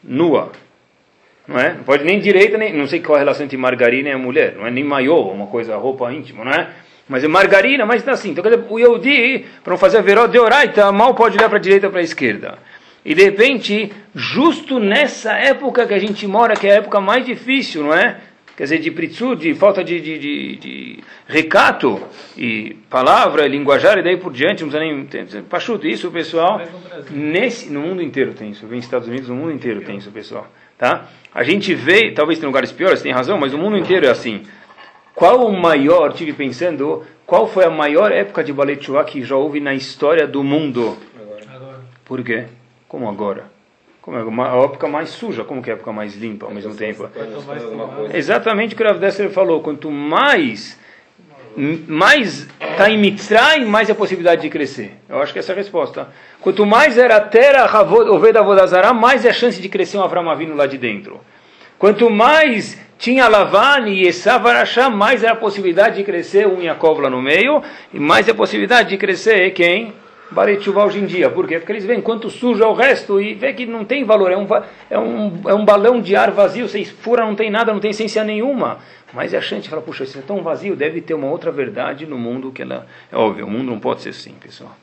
nua. Não é? Não pode nem direita, nem. Não sei qual a relação entre margarina e a mulher. Não é nem maiô, uma coisa, roupa íntima, não é? Mas é margarina, mas está assim. Então, quer dizer, o Yehudi, para não fazer a veró de oraita, mal pode olhar para a direita ou para a esquerda. E de repente, justo nessa época que a gente mora, que é a época mais difícil, não é? Quer dizer, de pritsu, de falta de, de, de, de, recato e palavra, linguajar e daí por diante, não precisa nem. Pachuto, isso, pessoal. Nesse, no mundo inteiro tem isso. Vem nos Estados Unidos, no mundo inteiro tem isso, pessoal. Tá? A gente vê, talvez tem lugares piores, tem razão, mas o mundo inteiro é assim. Qual o maior, tive pensando, qual foi a maior época de ballet que já houve na história do mundo? Agora. Por quê? Como agora? Como é a época mais suja, como que é a época mais limpa ao mesmo tempo? Exatamente o que o Rav Dessler falou. Quanto mais mais está em Mitzrayim, mais é a possibilidade de crescer. Eu acho que essa é a resposta. Quanto mais era a terra, Oveda Vodazara, mais é a chance de crescer um Avram Avinu lá de dentro. Quanto mais tinha Lavan e Esav mais era a possibilidade de crescer um Yaakov lá no meio, e mais é a possibilidade de crescer quem? Baretchuvá hoje em dia. Por quê? Porque eles veem quanto suja o resto e vê que não tem valor. É um, é um, é um balão de ar vazio. Você fura, não tem nada, não tem essência nenhuma. Mas a Shanti fala, puxa, isso é tão vazio, deve ter uma outra verdade no mundo que ela... É óbvio, o mundo não pode ser assim, pessoal.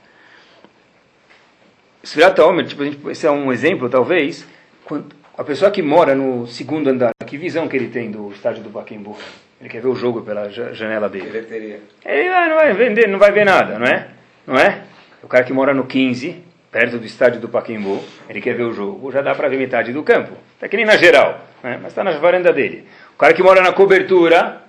Sfirat Omer, tipo, esse é um exemplo, talvez, quando a pessoa que mora no segundo andar, que visão que ele tem do estádio do Pacaembu? Ele quer ver o jogo pela janela dele. Ele não vai vender, não vai ver nada, não é? Não é? O cara que mora no 15, perto do estádio do Pacaembu, ele quer ver o jogo, já dá para ver metade do campo. Está que nem na geral, né? mas está na varanda dele. O cara que mora na cobertura,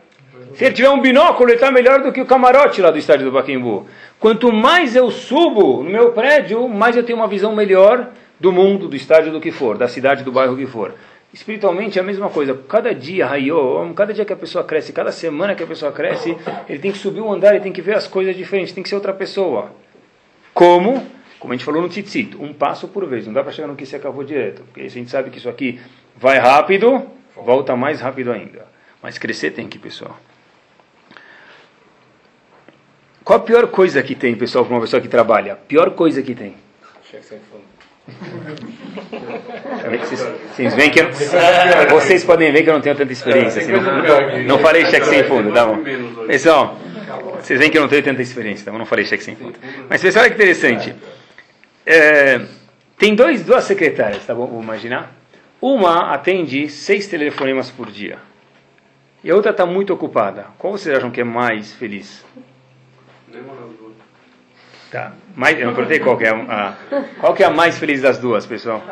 se ele tiver um binóculo, ele está melhor do que o camarote lá do estádio do Pacaembu. Quanto mais eu subo no meu prédio, mais eu tenho uma visão melhor do mundo, do estádio, do que for, da cidade, do bairro que for. Espiritualmente é a mesma coisa. Cada dia, Hayô, cada dia que a pessoa cresce, cada semana que a pessoa cresce, ele tem que subir um andar, ele tem que ver as coisas diferentes, tem que ser outra pessoa. Como? Como a gente falou no Tzitzit, um passo por vez. Não dá para chegar no que se acabou direto. Porque a gente sabe que isso aqui vai rápido, volta mais rápido ainda. Mas crescer tem que, pessoal. Qual a pior coisa que tem, pessoal, para uma pessoa que trabalha? Pior coisa que tem? Cheque sem fundo. Vocês, vocês, veem que eu, vocês podem ver que eu não tenho tanta experiência. Assim, não, não falei cheque sem fundo, tá bom? Pessoal, vocês veem que eu não tenho tanta experiência, então eu não falei cheque sem fundo. Mas pessoal, olha que interessante. É, tem dois, duas secretárias, tá bom? Vou imaginar. Uma atende seis telefonemas por dia. E a outra está muito ocupada. Qual vocês acham que é mais feliz? Tá. Mais, eu não perguntei qual que é a, qual que é a mais feliz das duas, pessoal.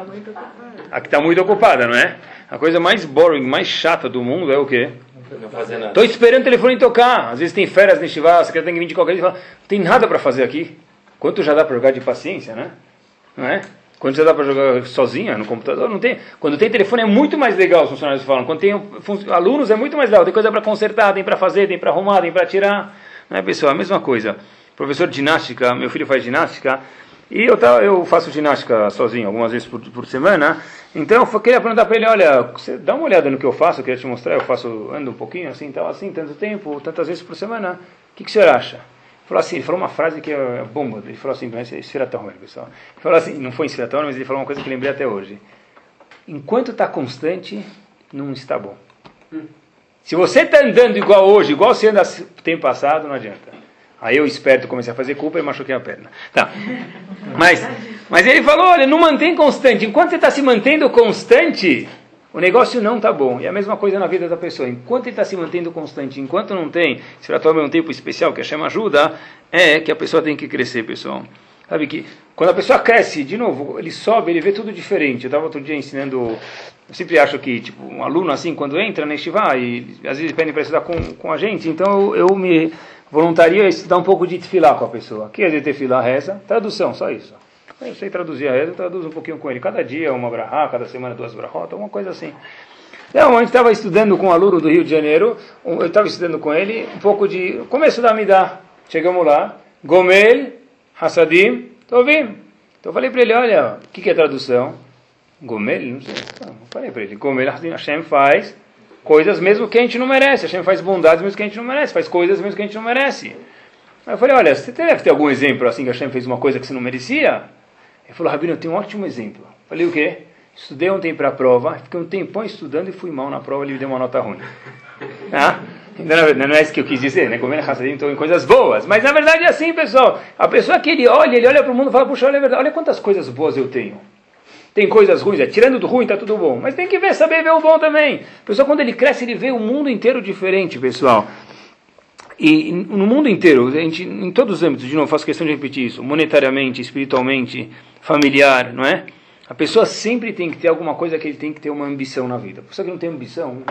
A que está muito ocupada, não é? A coisa mais boring, mais chata do mundo é o quê? Estou esperando o telefone tocar. Às vezes tem férias neste a secretária tem que vir de qualquer fala, não tem nada para fazer aqui. Quanto já dá para jogar de paciência, né? Não é? Quando já dá para jogar sozinha no computador, não tem. Quando tem telefone é muito mais legal, os funcionários falam. Quando tem alunos é muito mais legal. Tem coisa para consertar, tem para fazer, tem para arrumar, tem para tirar. Não é, pessoal? A mesma coisa. Professor de ginástica, meu filho faz ginástica. E eu, tava, eu faço ginástica sozinho, algumas vezes por, por semana. Então eu queria perguntar para ele, olha, você dá uma olhada no que eu faço, eu queria te mostrar, eu faço, ando um pouquinho assim, tal, assim, tanto tempo, tantas vezes por semana. O que, que o senhor acha? Ele falou assim, ele falou uma frase que é bomba, ele falou assim, é esfiratão, pessoal. Ele falou assim, não foi esfiratão, mas ele falou uma coisa que lembrei até hoje. Enquanto está constante, não está bom. Se você está andando igual hoje, igual você anda tempo passado, não adianta. Aí eu esperto comecei a fazer culpa e machuquei a perna. Tá. Mas, mas ele falou, olha, não mantém constante. Enquanto você está se mantendo constante, o negócio não está bom. E a mesma coisa na vida da pessoa. Enquanto ele está se mantendo constante, enquanto não tem, se ela toma um tempo especial que a chama ajuda, é que a pessoa tem que crescer, pessoal. Sabe que quando a pessoa cresce, de novo, ele sobe, ele vê tudo diferente. Eu estava outro dia ensinando, eu sempre acho que tipo um aluno assim, quando entra na Estivá, e às vezes pedem para estudar com, com a gente, então eu, eu me voluntaria estudar um pouco de tefilá com a pessoa. Que é de tefilá? Reza. Tradução, só isso. Eu sei traduzir a reza, eu traduzo um pouquinho com ele. Cada dia uma brahá, cada semana duas brahot, alguma coisa assim. Então, a gente estava estudando com um aluno do Rio de Janeiro, eu estava estudando com ele um pouco de começo da Midah. Chegamos lá, Gomel, Hassadim, ouvindo. Então eu falei para ele, olha, o que, que é tradução? Gomel? Não sei. Não, falei para ele, Gomel, Hashem faz coisas mesmo que a gente não merece. Hashem faz bondades mesmo que a gente não merece, faz coisas mesmo que a gente não merece. Aí eu falei, olha, você deve ter algum exemplo assim que Hashem fez uma coisa que você não merecia? Ele falou, Rabino, eu tenho um ótimo exemplo. Eu falei, o quê? Estudei ontem para a prova, fiquei um tempão estudando e fui mal na prova, ele me deu uma nota ruim. Ah? Não é isso que eu quis dizer, né? Comendo raçadinho, estou em coisas boas. Mas na verdade é assim, pessoal. A pessoa que ele olha, ele olha para o mundo e fala, puxa, olha, é olha quantas coisas boas eu tenho. Tem coisas ruins, é, tirando do ruim está tudo bom. Mas tem que ver, saber ver o bom também. Pessoal, quando ele cresce, ele vê o mundo inteiro diferente, pessoal. E no mundo inteiro, a gente, em todos os âmbitos, de novo, faço questão de repetir isso, monetariamente, espiritualmente, familiar, não é? A pessoa sempre tem que ter alguma coisa que ele tem que ter uma ambição na vida. A pessoa que não tem ambição,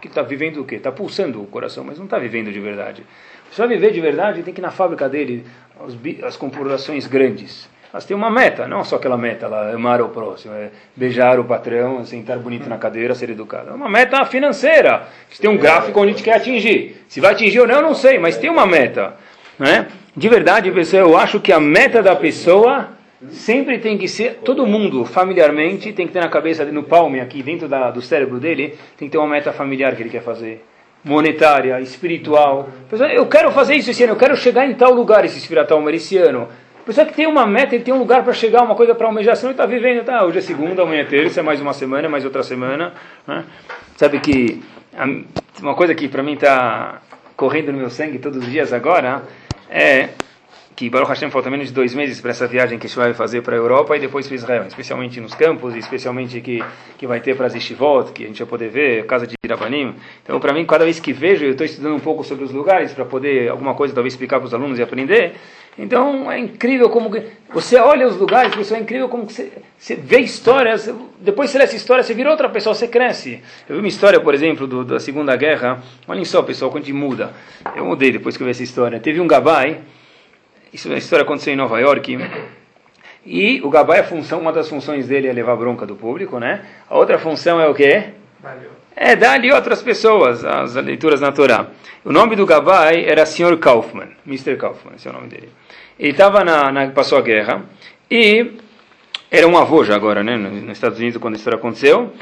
que está vivendo o quê? Está pulsando o coração, mas não está vivendo de verdade. A pessoa viver de verdade tem que ir na fábrica dele, as, as corporações grandes elas têm uma meta, não só aquela meta lá, amar o próximo, é beijar o patrão, sentar bonito na cadeira, ser educado. É uma meta financeira. Tem um gráfico onde a gente quer atingir. Se vai atingir ou não, eu não sei, mas tem uma meta. Né? De verdade, pessoal, eu acho que a meta da pessoa sempre tem que ser, todo mundo familiarmente tem que ter na cabeça, no palme aqui, dentro da, do cérebro dele, tem que ter uma meta familiar que ele quer fazer. Monetária, espiritual. Eu quero fazer isso esse ano, eu quero chegar em tal lugar esse espiritual esse ano. A pessoa que tem uma meta, ele tem um lugar para chegar, uma coisa para almejar, senão ele está vivendo, tá, hoje é segunda, amanhã é terça, é mais uma semana, é mais outra semana. Né? Sabe que uma coisa que para mim está correndo no meu sangue todos os dias agora é que Baruch Hashem falta menos de dois meses para essa viagem que a gente vai fazer para a Europa e depois para Israel, especialmente nos campos, e especialmente que, que vai ter para as Yeshivot, que a gente vai poder ver, casa de Irabanim. Então, para mim, cada vez que vejo, eu estou estudando um pouco sobre os lugares para poder, alguma coisa, talvez explicar para os alunos e aprender. Então, é incrível como que, você olha os lugares, pessoal, é incrível como você, você vê histórias, depois você lê essa história, você vira outra pessoa, você cresce. Eu vi uma história, por exemplo, do, da Segunda Guerra, olhem só, pessoal, quando a gente muda. Eu mudei depois que eu vi essa história. Teve um gabai, isso é uma história aconteceu em Nova York. E o Gabai, a função, uma das funções dele é levar bronca do público, né? A outra função é o quê? É dar ali outras pessoas as leituras na Torá. O nome do Gabai era Sr. Kaufman, Mr. Kaufman, esse é o nome dele. Ele estava na, na, passou a guerra e era um avô já agora, né, nos Estados Unidos, quando história aconteceu.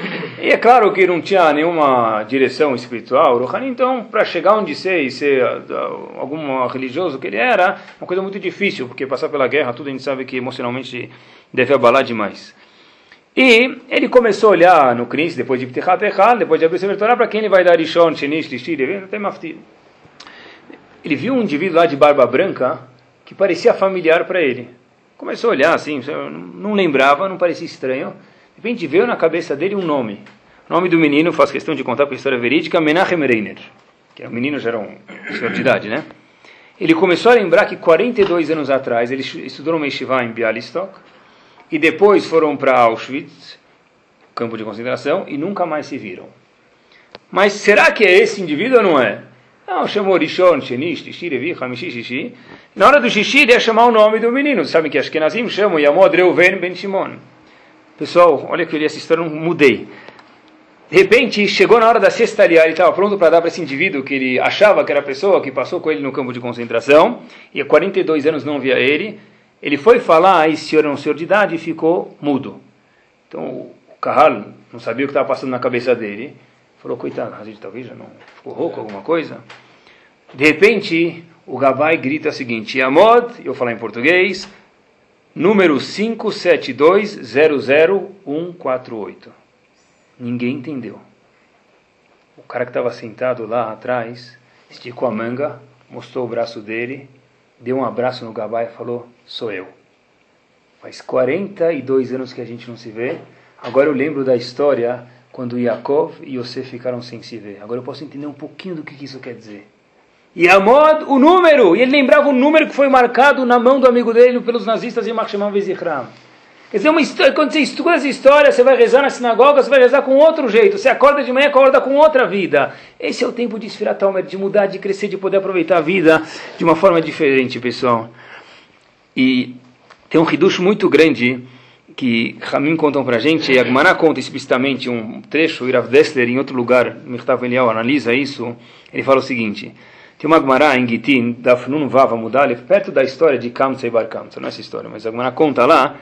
E é claro que não tinha nenhuma direção espiritual, Rohani, então, para chegar onde ser e ser uh, algum religioso que ele era, uma coisa muito difícil, porque passar pela guerra, tudo a gente sabe que emocionalmente deve abalar demais. E ele começou a olhar no Cris, depois de Ptichat Echal, depois de abrir o Torá, para quem ele vai dar Rishon, Shenish, Lishtir, tem Maftir. Ele viu um indivíduo lá de barba branca que parecia familiar para ele. Começou a olhar assim, não lembrava, não parecia estranho. De repente veio na cabeça dele um nome. O nome do menino, faço questão de contar para a história verídica, Menachem Reiner. Que o menino já era um senhor de idade, né? Ele começou a lembrar que 42 anos atrás ele estudou no yeshiva em Bialystok e depois foram para Auschwitz, campo de concentração, e nunca mais se viram. Mas será que é esse indivíduo ou não é? Não, chamou Rishon, Shenish, Tishi, Revi, Hamishi, Shishi. Na hora do Shishi, ele ia chamar o nome do menino. Sabe que Ashkenazim chamam Yamod Reuven Ben Shimon. Pessoal, olha que eu li essa história, não mudei. De repente, chegou na hora da sexta aliar, ele estava pronto para dar para esse indivíduo que ele achava que era a pessoa que passou com ele no campo de concentração, e há 42 anos não via ele. Ele foi falar, esse senhor era um senhor de idade, e ficou mudo. Então, o Kahal não sabia o que estava passando na cabeça dele. Falou, coitado, gente talvez já não ficou rouco, alguma coisa. De repente, o Gabai grita o seguinte: Yamod, eu falar em português, número 57200148. Ninguém entendeu. O cara que estava sentado lá atrás esticou a manga, mostrou o braço dele, deu um abraço no Gabai e falou: Sou eu. Faz 42 anos que a gente não se vê. Agora eu lembro da história quando Yaakov e Yosef ficaram sem se ver. Agora eu posso entender um pouquinho do que isso quer dizer. E Amod, o número, e ele lembrava o número que foi marcado na mão do amigo dele pelos nazistas em Marshemam Vezichram. Quer dizer, uma história, quando você estuda essa história, você vai rezar na sinagoga, você vai rezar com outro jeito. Você acorda de manhã, acorda com outra vida. Esse é o tempo de esfriar Talmer, de mudar, de crescer, de poder aproveitar a vida de uma forma diferente, pessoal. E tem um riducho muito grande que Ramin contam para a gente, e Agmará conta explicitamente um trecho, Irav Dessler, em outro lugar, Mirtav Eliel analisa isso, ele fala o seguinte, tem uma Agmará em Gitin, Dafnun Vava Mudalev, perto da história de Kamsa e Bar Kamsa, não é essa história, mas Agmará conta lá,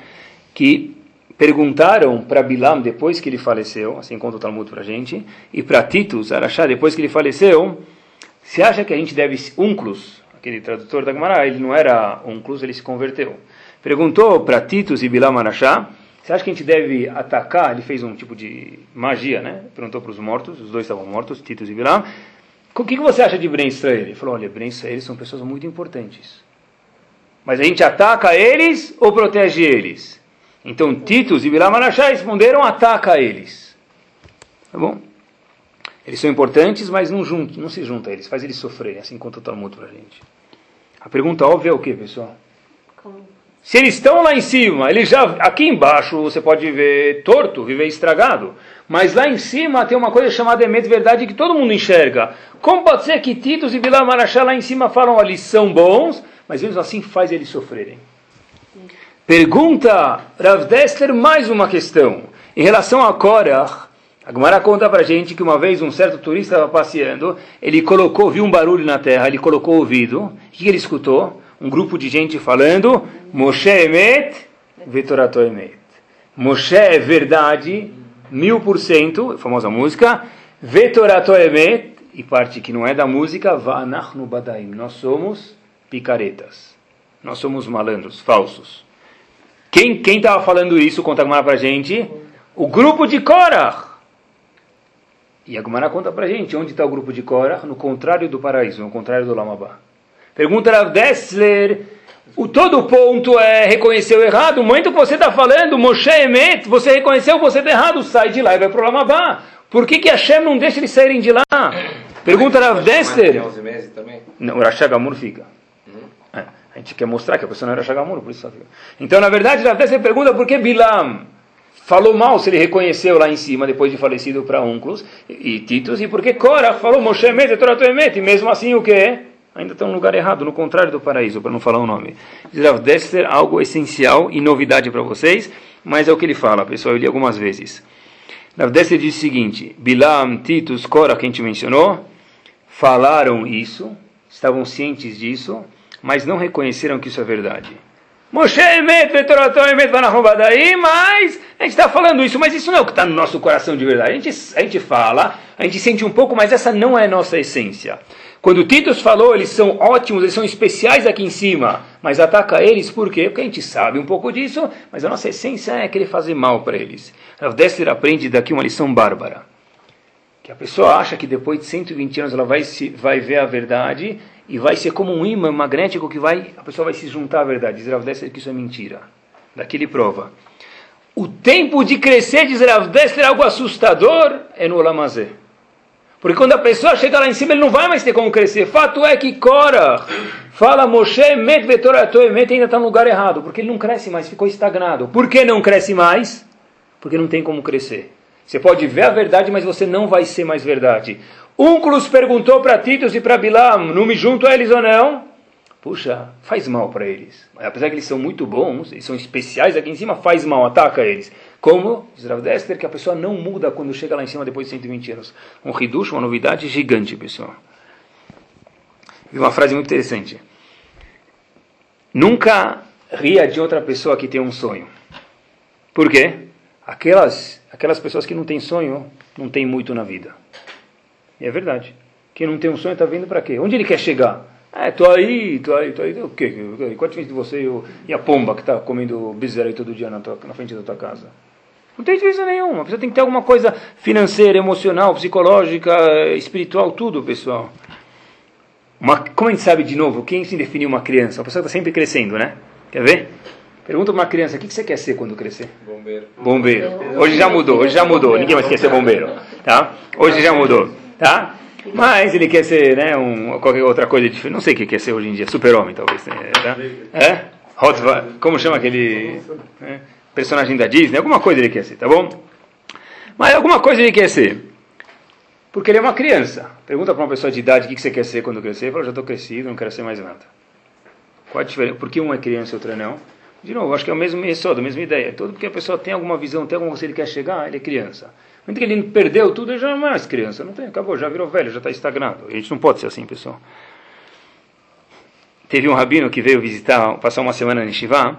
que perguntaram para Bilam, depois que ele faleceu, assim conta o Talmud para a gente, e para Titus, Arachá, depois que ele faleceu, se acha que a gente deve, Unclus, aquele tradutor da Agmará, ele não era Unclus, ele se converteu, Perguntou para Titus e Bilam Arashá, você acha que a gente deve atacar? Ele fez um tipo de magia, né? Perguntou para os mortos, os dois estavam mortos, Titus e Bilam. O que, você acha de Bren Israel? Ele falou, olha, Bren Israel são pessoas muito importantes. Mas a gente ataca eles ou protege eles? Então Titus e Bilam Arashá responderam, ataca eles. Tá bom? Eles são importantes, mas não, junto, não se junta a eles, faz eles sofrerem, assim conta o Talmud para a gente. A pergunta óbvia é o que, pessoal? Como? Se eles estão lá em cima, eles já aqui embaixo você pode ver torto, viver estragado, mas lá em cima tem uma coisa chamada Emet verdade que todo mundo enxerga. Como pode ser que Titus e Bilal Marachá lá em cima falam ali são bons, mas mesmo assim faz eles sofrerem? Pergunta Rav Dessler mais uma questão. Em relação a Korach, a Gemara conta pra gente que uma vez um certo turista estava passeando, ele colocou, viu um barulho na terra, ele colocou o ouvido, o que ele escutou? Um grupo de gente falando Moshe Emet, Vetorato Emet. Moshe é verdade, mil por cento, famosa música, Vetorato Emet, e parte que não é da música, Vanachnu Badaim, nós somos picaretas. Nós somos malandros, falsos. Quem estava falando isso, conta a para a gente? O grupo de Korah. E a Gemara conta para a gente onde está o grupo de Korah, no contrário do paraíso, no contrário do Lamabá. Pergunta Rav Dessler, o todo ponto é reconhecer o errado. O momento que você está falando, Moshe Emet, você reconheceu você está errado, sai de lá e vai para o Lamabá. Por que, que Hashem não deixa eles saírem de lá? Pergunta Rav Dessler. Não, o Rashagamur fica. Uhum. É, a gente quer mostrar que a pessoa não era Rashagamur, por isso só fica. Então, na verdade, Rav Dessler pergunta por que Bilam falou mal se ele reconheceu lá em cima, depois de falecido para Unclus e Titus, e por que Cora falou Moshe Emet, Torah Emet, e mesmo assim o que? Ainda está no lugar errado, no contrário do paraíso, para não falar o nome. Rav Dessler algo essencial e novidade para vocês, mas é o que ele fala, pessoal, eu li algumas vezes. Rav Dessler diz o seguinte, Bilam, Titus, Cora, que a gente mencionou, falaram isso, estavam cientes disso, mas não reconheceram que isso é verdade. Moshe Emet, Vetorató Emet, daí, mas a gente está falando isso, mas isso não é o que está no nosso coração de verdade. A gente, a gente fala, a gente sente um pouco, mas essa não é a nossa essência. Quando Titus falou, eles são ótimos, eles são especiais aqui em cima, mas ataca eles por quê? Porque a gente sabe um pouco disso, mas a nossa essência é querer fazer mal para eles. Rav Dessler aprende daqui uma lição bárbara. Que a pessoa acha que depois de 120 anos ela vai, se, vai ver a verdade e vai ser como um imã magnético que vai, a pessoa vai se juntar à verdade. Diz Rav Dessler que isso é mentira. Daqui ele prova. O tempo de crescer, diz Rav Dessler, algo assustador, é no Olamazé. Porque quando a pessoa chega lá em cima, ele não vai mais ter como crescer. Fato é que Cora fala Moshe, Met Vetorato, Met ainda está no lugar errado, porque ele não cresce mais, ficou estagnado. Por que não cresce mais? Porque não tem como crescer. Você pode ver a verdade, mas você não vai ser mais verdade. Unclus perguntou para Titus e para Bilam, não me junto a eles ou não? Puxa, faz mal para eles. Apesar que eles são muito bons, eles são especiais aqui em cima, faz mal, ataca eles. Como? Diz Rav Dester, que a pessoa não muda quando chega lá em cima depois de 120 anos. Um riducho, uma novidade gigante, pessoal. Vi uma frase muito interessante. Nunca ria de outra pessoa que tem um sonho. Por quê? Aquelas, aquelas pessoas que não têm sonho, não têm muito na vida. E é verdade. Quem não tem um sonho está vindo para quê? Onde ele quer chegar? Ah, tô aí, tô aí, tô aí. O quê? Qual a diferença de você e, a pomba que está comendo bezerra todo dia na, tua, na frente da tua casa? Não tem diferença nenhuma. A pessoa tem que ter alguma coisa financeira, emocional, psicológica, espiritual, tudo, pessoal. Uma, como a gente sabe de novo, quem se definiu uma criança? A pessoa está sempre crescendo, né? Quer ver? Pergunta para uma criança, o que você quer ser quando crescer? Bombeiro. Bombeiro. Hoje já mudou, hoje já mudou. Ninguém mais quer ser bombeiro, tá? Hoje já mudou tá? Mas ele quer ser, né, um, qualquer outra coisa diferente. Não sei o que quer ser hoje em dia, super-homem talvez. Né? Tá? É? Hot, como chama aquele né? Personagem da Disney? Alguma coisa ele quer ser, tá bom? Mas alguma coisa ele quer ser. Porque ele é uma criança. Pergunta para uma pessoa de idade o que você quer ser quando crescer. Ele fala, já estou crescido, não quero ser mais nada. Qual a diferença? Por que um é criança e outro não? De novo, acho que é o mesmo a mesma ideia. Tudo porque a pessoa tem alguma visão, tem alguma coisa que ele quer chegar, ele é criança que ele perdeu tudo, ele já é mais criança. Não tem, acabou, já virou velho, já está estagnado. A gente não pode ser assim, pessoal. Teve um rabino que veio visitar, passar uma semana em Shivá,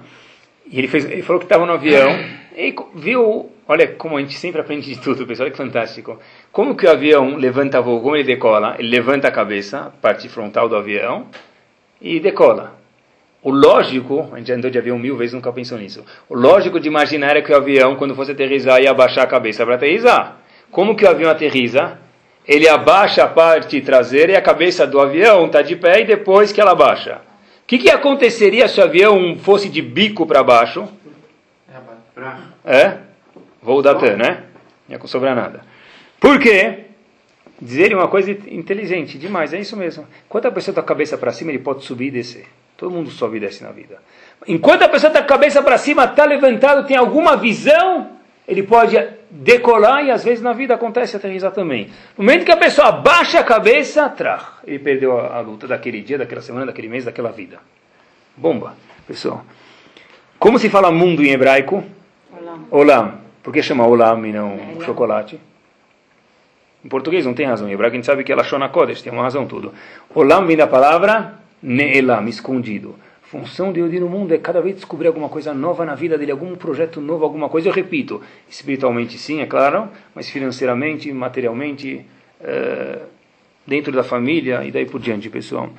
e ele, fez, ele falou que estava no avião, e viu, olha como a gente sempre aprende de tudo, pessoal, olha que fantástico. Como que o avião levanta voo, como ele decola? Ele levanta a cabeça, parte frontal do avião, e decola. O lógico, a gente andou de avião mil vezes, nunca pensou nisso. O lógico de imaginar é que o avião, quando fosse aterrizar, ia abaixar a cabeça para aterrizar. Como que o avião aterriza? Ele abaixa a parte traseira e a cabeça do avião está de pé e depois que ela abaixa. O que, que aconteceria se o avião fosse de bico para baixo? É? Voo da TAM, né? Não ia sobrar nada. Por quê? Dizer uma coisa inteligente demais, é isso mesmo. Quando a pessoa está com a cabeça para cima, ele pode subir e descer. Todo mundo sobe e desce na vida. Enquanto a pessoa está com a cabeça para cima, está levantado, tem alguma visão, ele pode decolar e às vezes na vida acontece aterrizar também. No momento que a pessoa abaixa a cabeça, trá, ele perdeu a, a, luta daquele dia, daquela semana, daquele mês, daquela vida. Bomba, pessoal. Como se fala mundo em hebraico? Olam. Olam. Por que chama olam e não é, chocolate? Em português não tem razão. Em hebraico a gente sabe que é Lashon Kodesh, tem uma razão tudo. Olam vem da palavra Ne'elam, escondido. Função de Yodi no mundo é cada vez descobrir alguma coisa nova na vida dele, algum projeto novo, alguma coisa. Eu repito, espiritualmente sim, é claro, mas financeiramente, materialmente, é, dentro da família e daí por diante, pessoal.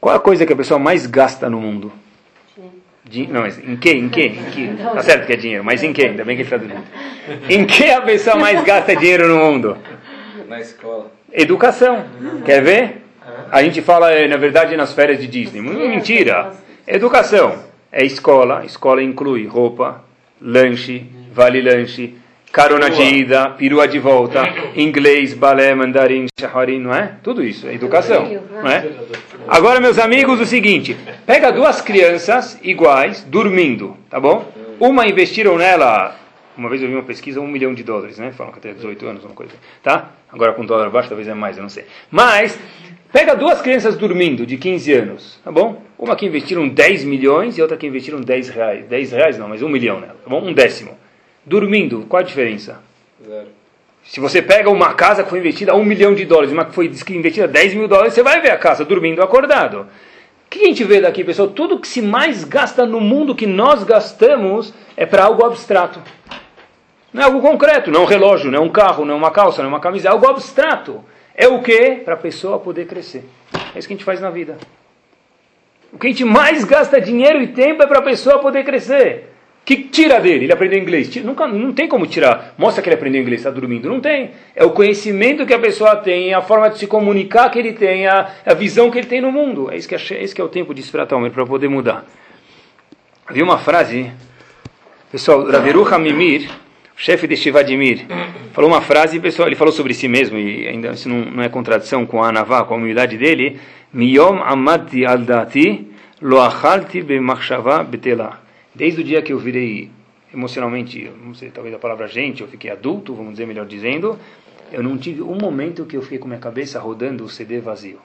Qual a coisa que a pessoa mais gasta no mundo? Din não, mas em que? Em que? Em que? Tá certo que é dinheiro, mas em que? Ainda bem que ele está dormindo. Em que a pessoa mais gasta dinheiro no mundo? Na escola. Educação. Quer ver? A gente fala, eh, na verdade, nas férias de Disney. Mentira. Educação. É escola. Escola inclui roupa, lanche, vale lanche, carona de ida, perua de volta, inglês, balé, mandarim, shaharim, não é? Tudo isso, é educação, não é? Agora, meus amigos, o seguinte, pega duas crianças iguais, dormindo, tá bom? Uma investiram nela, uma vez eu vi uma pesquisa, um milhão de dólares, né? Falam que até 18 anos, uma coisa, tá? Agora com dólar baixo talvez é mais, eu não sei. Mas, pega duas crianças dormindo, de 15 anos, tá bom? Uma que investiram 10 milhões e outra que investiram 10 reais. 10 reais não, mas um milhão nela, tá bom? Um décimo. Dormindo, qual a diferença? Zero. Se você pega uma casa que foi investida um milhão de dólares, uma que foi investida 10 mil dólares, você vai ver a casa dormindo acordado. O que a gente vê daqui, pessoal? Tudo que se mais gasta no mundo que nós gastamos é para algo abstrato. Não é algo concreto, não é um relógio, não é um carro, não é uma calça, não é uma camisa, é algo abstrato. É o que? Para a pessoa poder crescer. É isso que a gente faz na vida. O que a gente mais gasta dinheiro e tempo é para a pessoa poder crescer que tira dele? Ele aprendeu inglês. Tira, nunca, não tem como tirar. Mostra que ele aprendeu inglês, está dormindo. Não tem. É o conhecimento que a pessoa tem, a forma de se comunicar que ele tem, a, a visão que ele tem no mundo. É isso que é, esse que é o tempo de esperar para poder mudar. Havia uma frase, pessoal, Raveru Hamimir, chefe de Shivadimir, falou uma frase, pessoal, ele falou sobre si mesmo, e ainda isso não, não é contradição com a Anavá, com a humildade dele. Miyom amati al dati lo achalti b'machshava betelah Desde o dia que eu virei emocionalmente, não sei, talvez a palavra gente, eu fiquei adulto, vamos dizer melhor dizendo, eu não tive um momento que eu fiquei com minha cabeça rodando o CD vazio.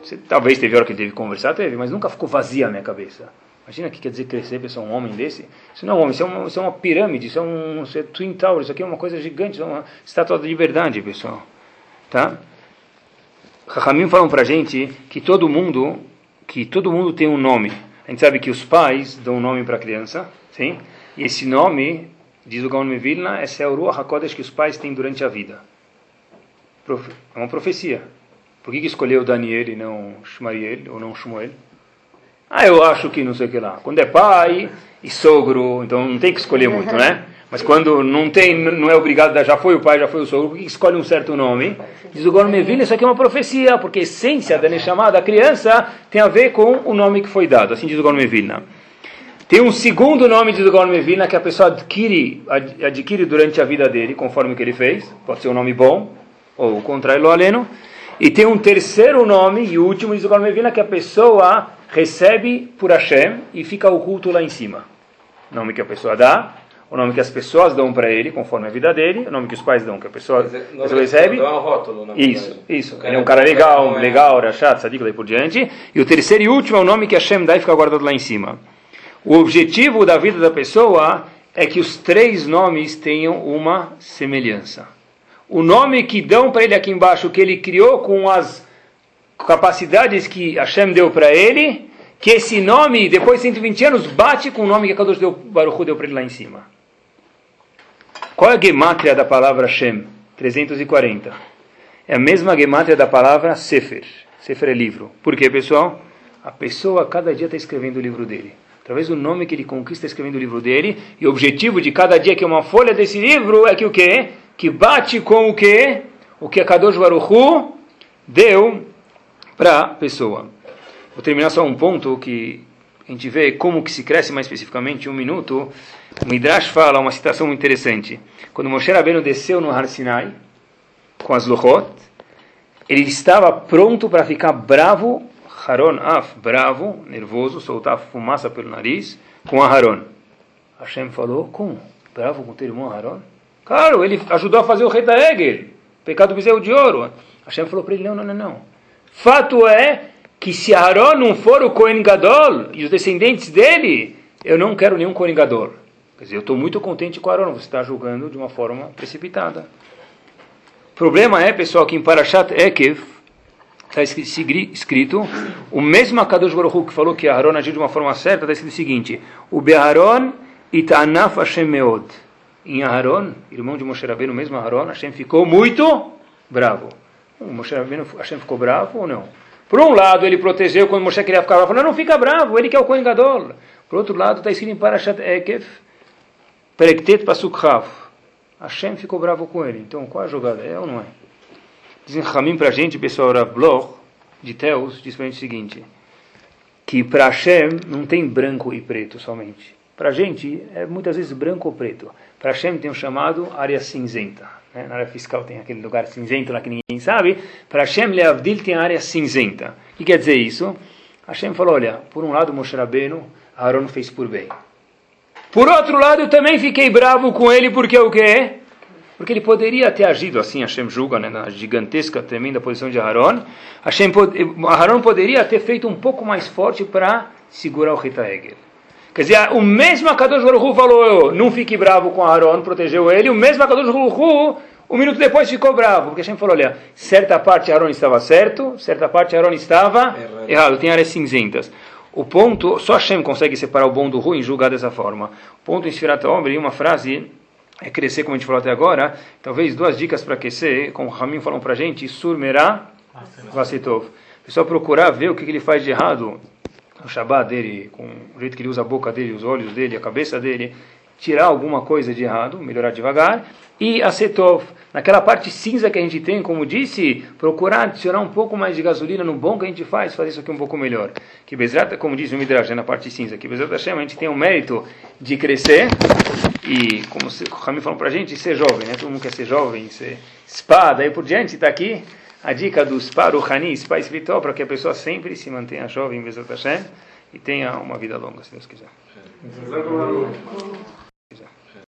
Você, talvez teve hora que teve que conversar, teve, mas nunca ficou vazia a minha cabeça. Imagina o que quer dizer crescer, pessoal, um homem desse. Isso não é um homem, isso é uma, isso é uma pirâmide, isso é um isso é Twin Tower, isso aqui é uma coisa gigante, isso é uma estátua de liberdade, pessoal. Tá? Rahamim falam pra gente que todo mundo, que todo mundo tem um nome. A gente sabe que os pais dão um nome para a criança, sim? E esse nome, diz o Gaon Mevilna, é o Ruach HaKodesh que os pais têm durante a vida. É uma profecia. Por que, que escolheu Daniel e não Shmariel ou não Shmuel? Ah, eu acho que não sei o que lá. Quando é pai e sogro, então não tem que escolher muito, né? Mas quando não tem, não é obrigado, já foi o pai, já foi o sogro, por que escolhe um certo nome? Diz o Gormeville, isso aqui é uma chamada porque a essência da Neshama da criança tem a ver com o nome que foi dado, assim diz o Gormeville. Tem um segundo nome, diz o Gormeville, que a pessoa adquire, adquire durante a vida dele, conforme o que ele fez, pode ser um nome bom, ou o contrário, lo aleno. E tem um terceiro nome, e último, diz o Gormeville, que a pessoa recebe por Hashem e fica oculto lá em cima. Nome que a pessoa dá, o nome que as pessoas dão para ele, conforme a vida dele, o nome que os pais dão, que a pessoa, a pessoa recebe. Dá um rótulo, isso, isso. Ele é um cara legal, é... legal, rachat, sadik, daí por diante. E o terceiro e último é o nome que Hashem dá e fica guardado lá em cima. O objetivo da vida da pessoa é que os três nomes tenham uma semelhança. O nome que dão para ele aqui embaixo, que ele criou com as capacidades que Hashem deu para ele, que esse nome, depois de 120 anos, bate com o nome que a Kadosh deu, Baruch deu para ele lá em cima. Qual é a gemátria da palavra Shem? 340. É a mesma gemátria da palavra Sefer. Sefer é livro. Por quê, pessoal? A pessoa cada dia está escrevendo o livro dele. Através do nome que ele conquista, escrevendo o livro dele. E o objetivo de cada dia que é uma folha desse livro é que o quê? Que bate com o quê? O que a Kadosh Baruch deu para a pessoa. Vou terminar só um ponto que a gente vê como que se cresce mais especificamente, um minuto, o Midrash fala uma citação interessante. Quando Moshe Rabbeinu desceu no Har Sinai, com as Luchot, ele estava pronto para ficar bravo, Haron Af, bravo, nervoso, soltar fumaça pelo nariz, com Aharon. Hashem falou, como? Bravo com o teu irmão Haron? Claro, ele ajudou a fazer o rei da Egel, pecado do bezerro de ouro. Hashem falou para ele, não, não, não, não. Fato é que se Aaron não for o Kohen Gadol e os descendentes dele, eu não quero nenhum Kohen Gadol. Quer dizer, eu estou muito contente com Aaron, você está julgando de uma forma precipitada. O problema é, pessoal, que em Parashat Ekev está escrito, o mesmo Akadosh Baruch que falou que Aaron agiu de uma forma certa, está escrito o seguinte, o Be'aron itanaf Hashem meod. Em Aaron, irmão de Moshe Rabbeinu, mesmo Aaron, Hashem ficou muito bravo. O Moshe Rabbeinu, Hashem ficou bravo ou não? Por um lado, ele protegeu quando Moshe queria ficar bravo, falou, não fica bravo, ele que é o Kohen Gadol. Por outro lado, está escrito em Parashat Ekef, Perektet Pasuk Chav. Hashem ficou bravo com ele. Então, qual a jogada? É ou não é? Dizem Hamim para a gente, pessoal, Rav Bloch, de Teus, diz para a gente o seguinte, que para Hashem não tem branco e preto somente. Para a gente, é muitas vezes branco ou preto. Para Hashem tem o um chamado área cinzenta. Né? Na área fiscal tem aquele lugar cinzento lá que ninguém sabe. Para Hashem, Leavdil tem a área cinzenta. O que quer dizer isso? Hashem falou, olha, por um lado Moshe Rabbeinu, Aaron fez por bem. Por outro lado, eu também fiquei bravo com ele, porque o quê? Porque ele poderia ter agido assim, Hashem julga, né, na gigantesca, tremenda posição de Aaron. Hashem, Aaron poderia ter feito um pouco mais forte para segurar o Rita Egel. Quer dizer, o mesmo Akadosh Baruch falou, não fique bravo com Aaron, protegeu ele, o mesmo Akadosh Baruch um minuto depois ficou bravo, porque Hashem falou, olha, certa parte Aaron estava certo, certa parte Aaron estava errado, errado tem áreas cinzentas. O ponto, só Hashem consegue separar o bom do ruim e julgar dessa forma. O ponto inspirado homem, uma frase, é crescer, como a gente falou até agora, talvez duas dicas para aquecer, como o Ramin falou para a gente, surmerá vasitov. O pessoal procurar ver o que ele faz de errado o Shabbat dele, com o jeito que ele usa a boca dele, os olhos dele, a cabeça dele, tirar alguma coisa de errado, melhorar devagar, e a naquela parte cinza que a gente tem, como disse, procurar adicionar um pouco mais de gasolina no bom que a gente faz, fazer isso aqui um pouco melhor. Que Bezrat, como diz o Midrash, na parte cinza, que Bezrat Hashem, a gente tem o mérito de crescer, e como o Rami falou pra gente, ser jovem, né? Todo mundo quer ser jovem, ser espada, e por diante, está aqui a dica do Spa Ruhani, Spa espiritual, para que a pessoa sempre se mantenha jovem, Bezat Hashem, e tenha uma vida longa, se Deus quiser.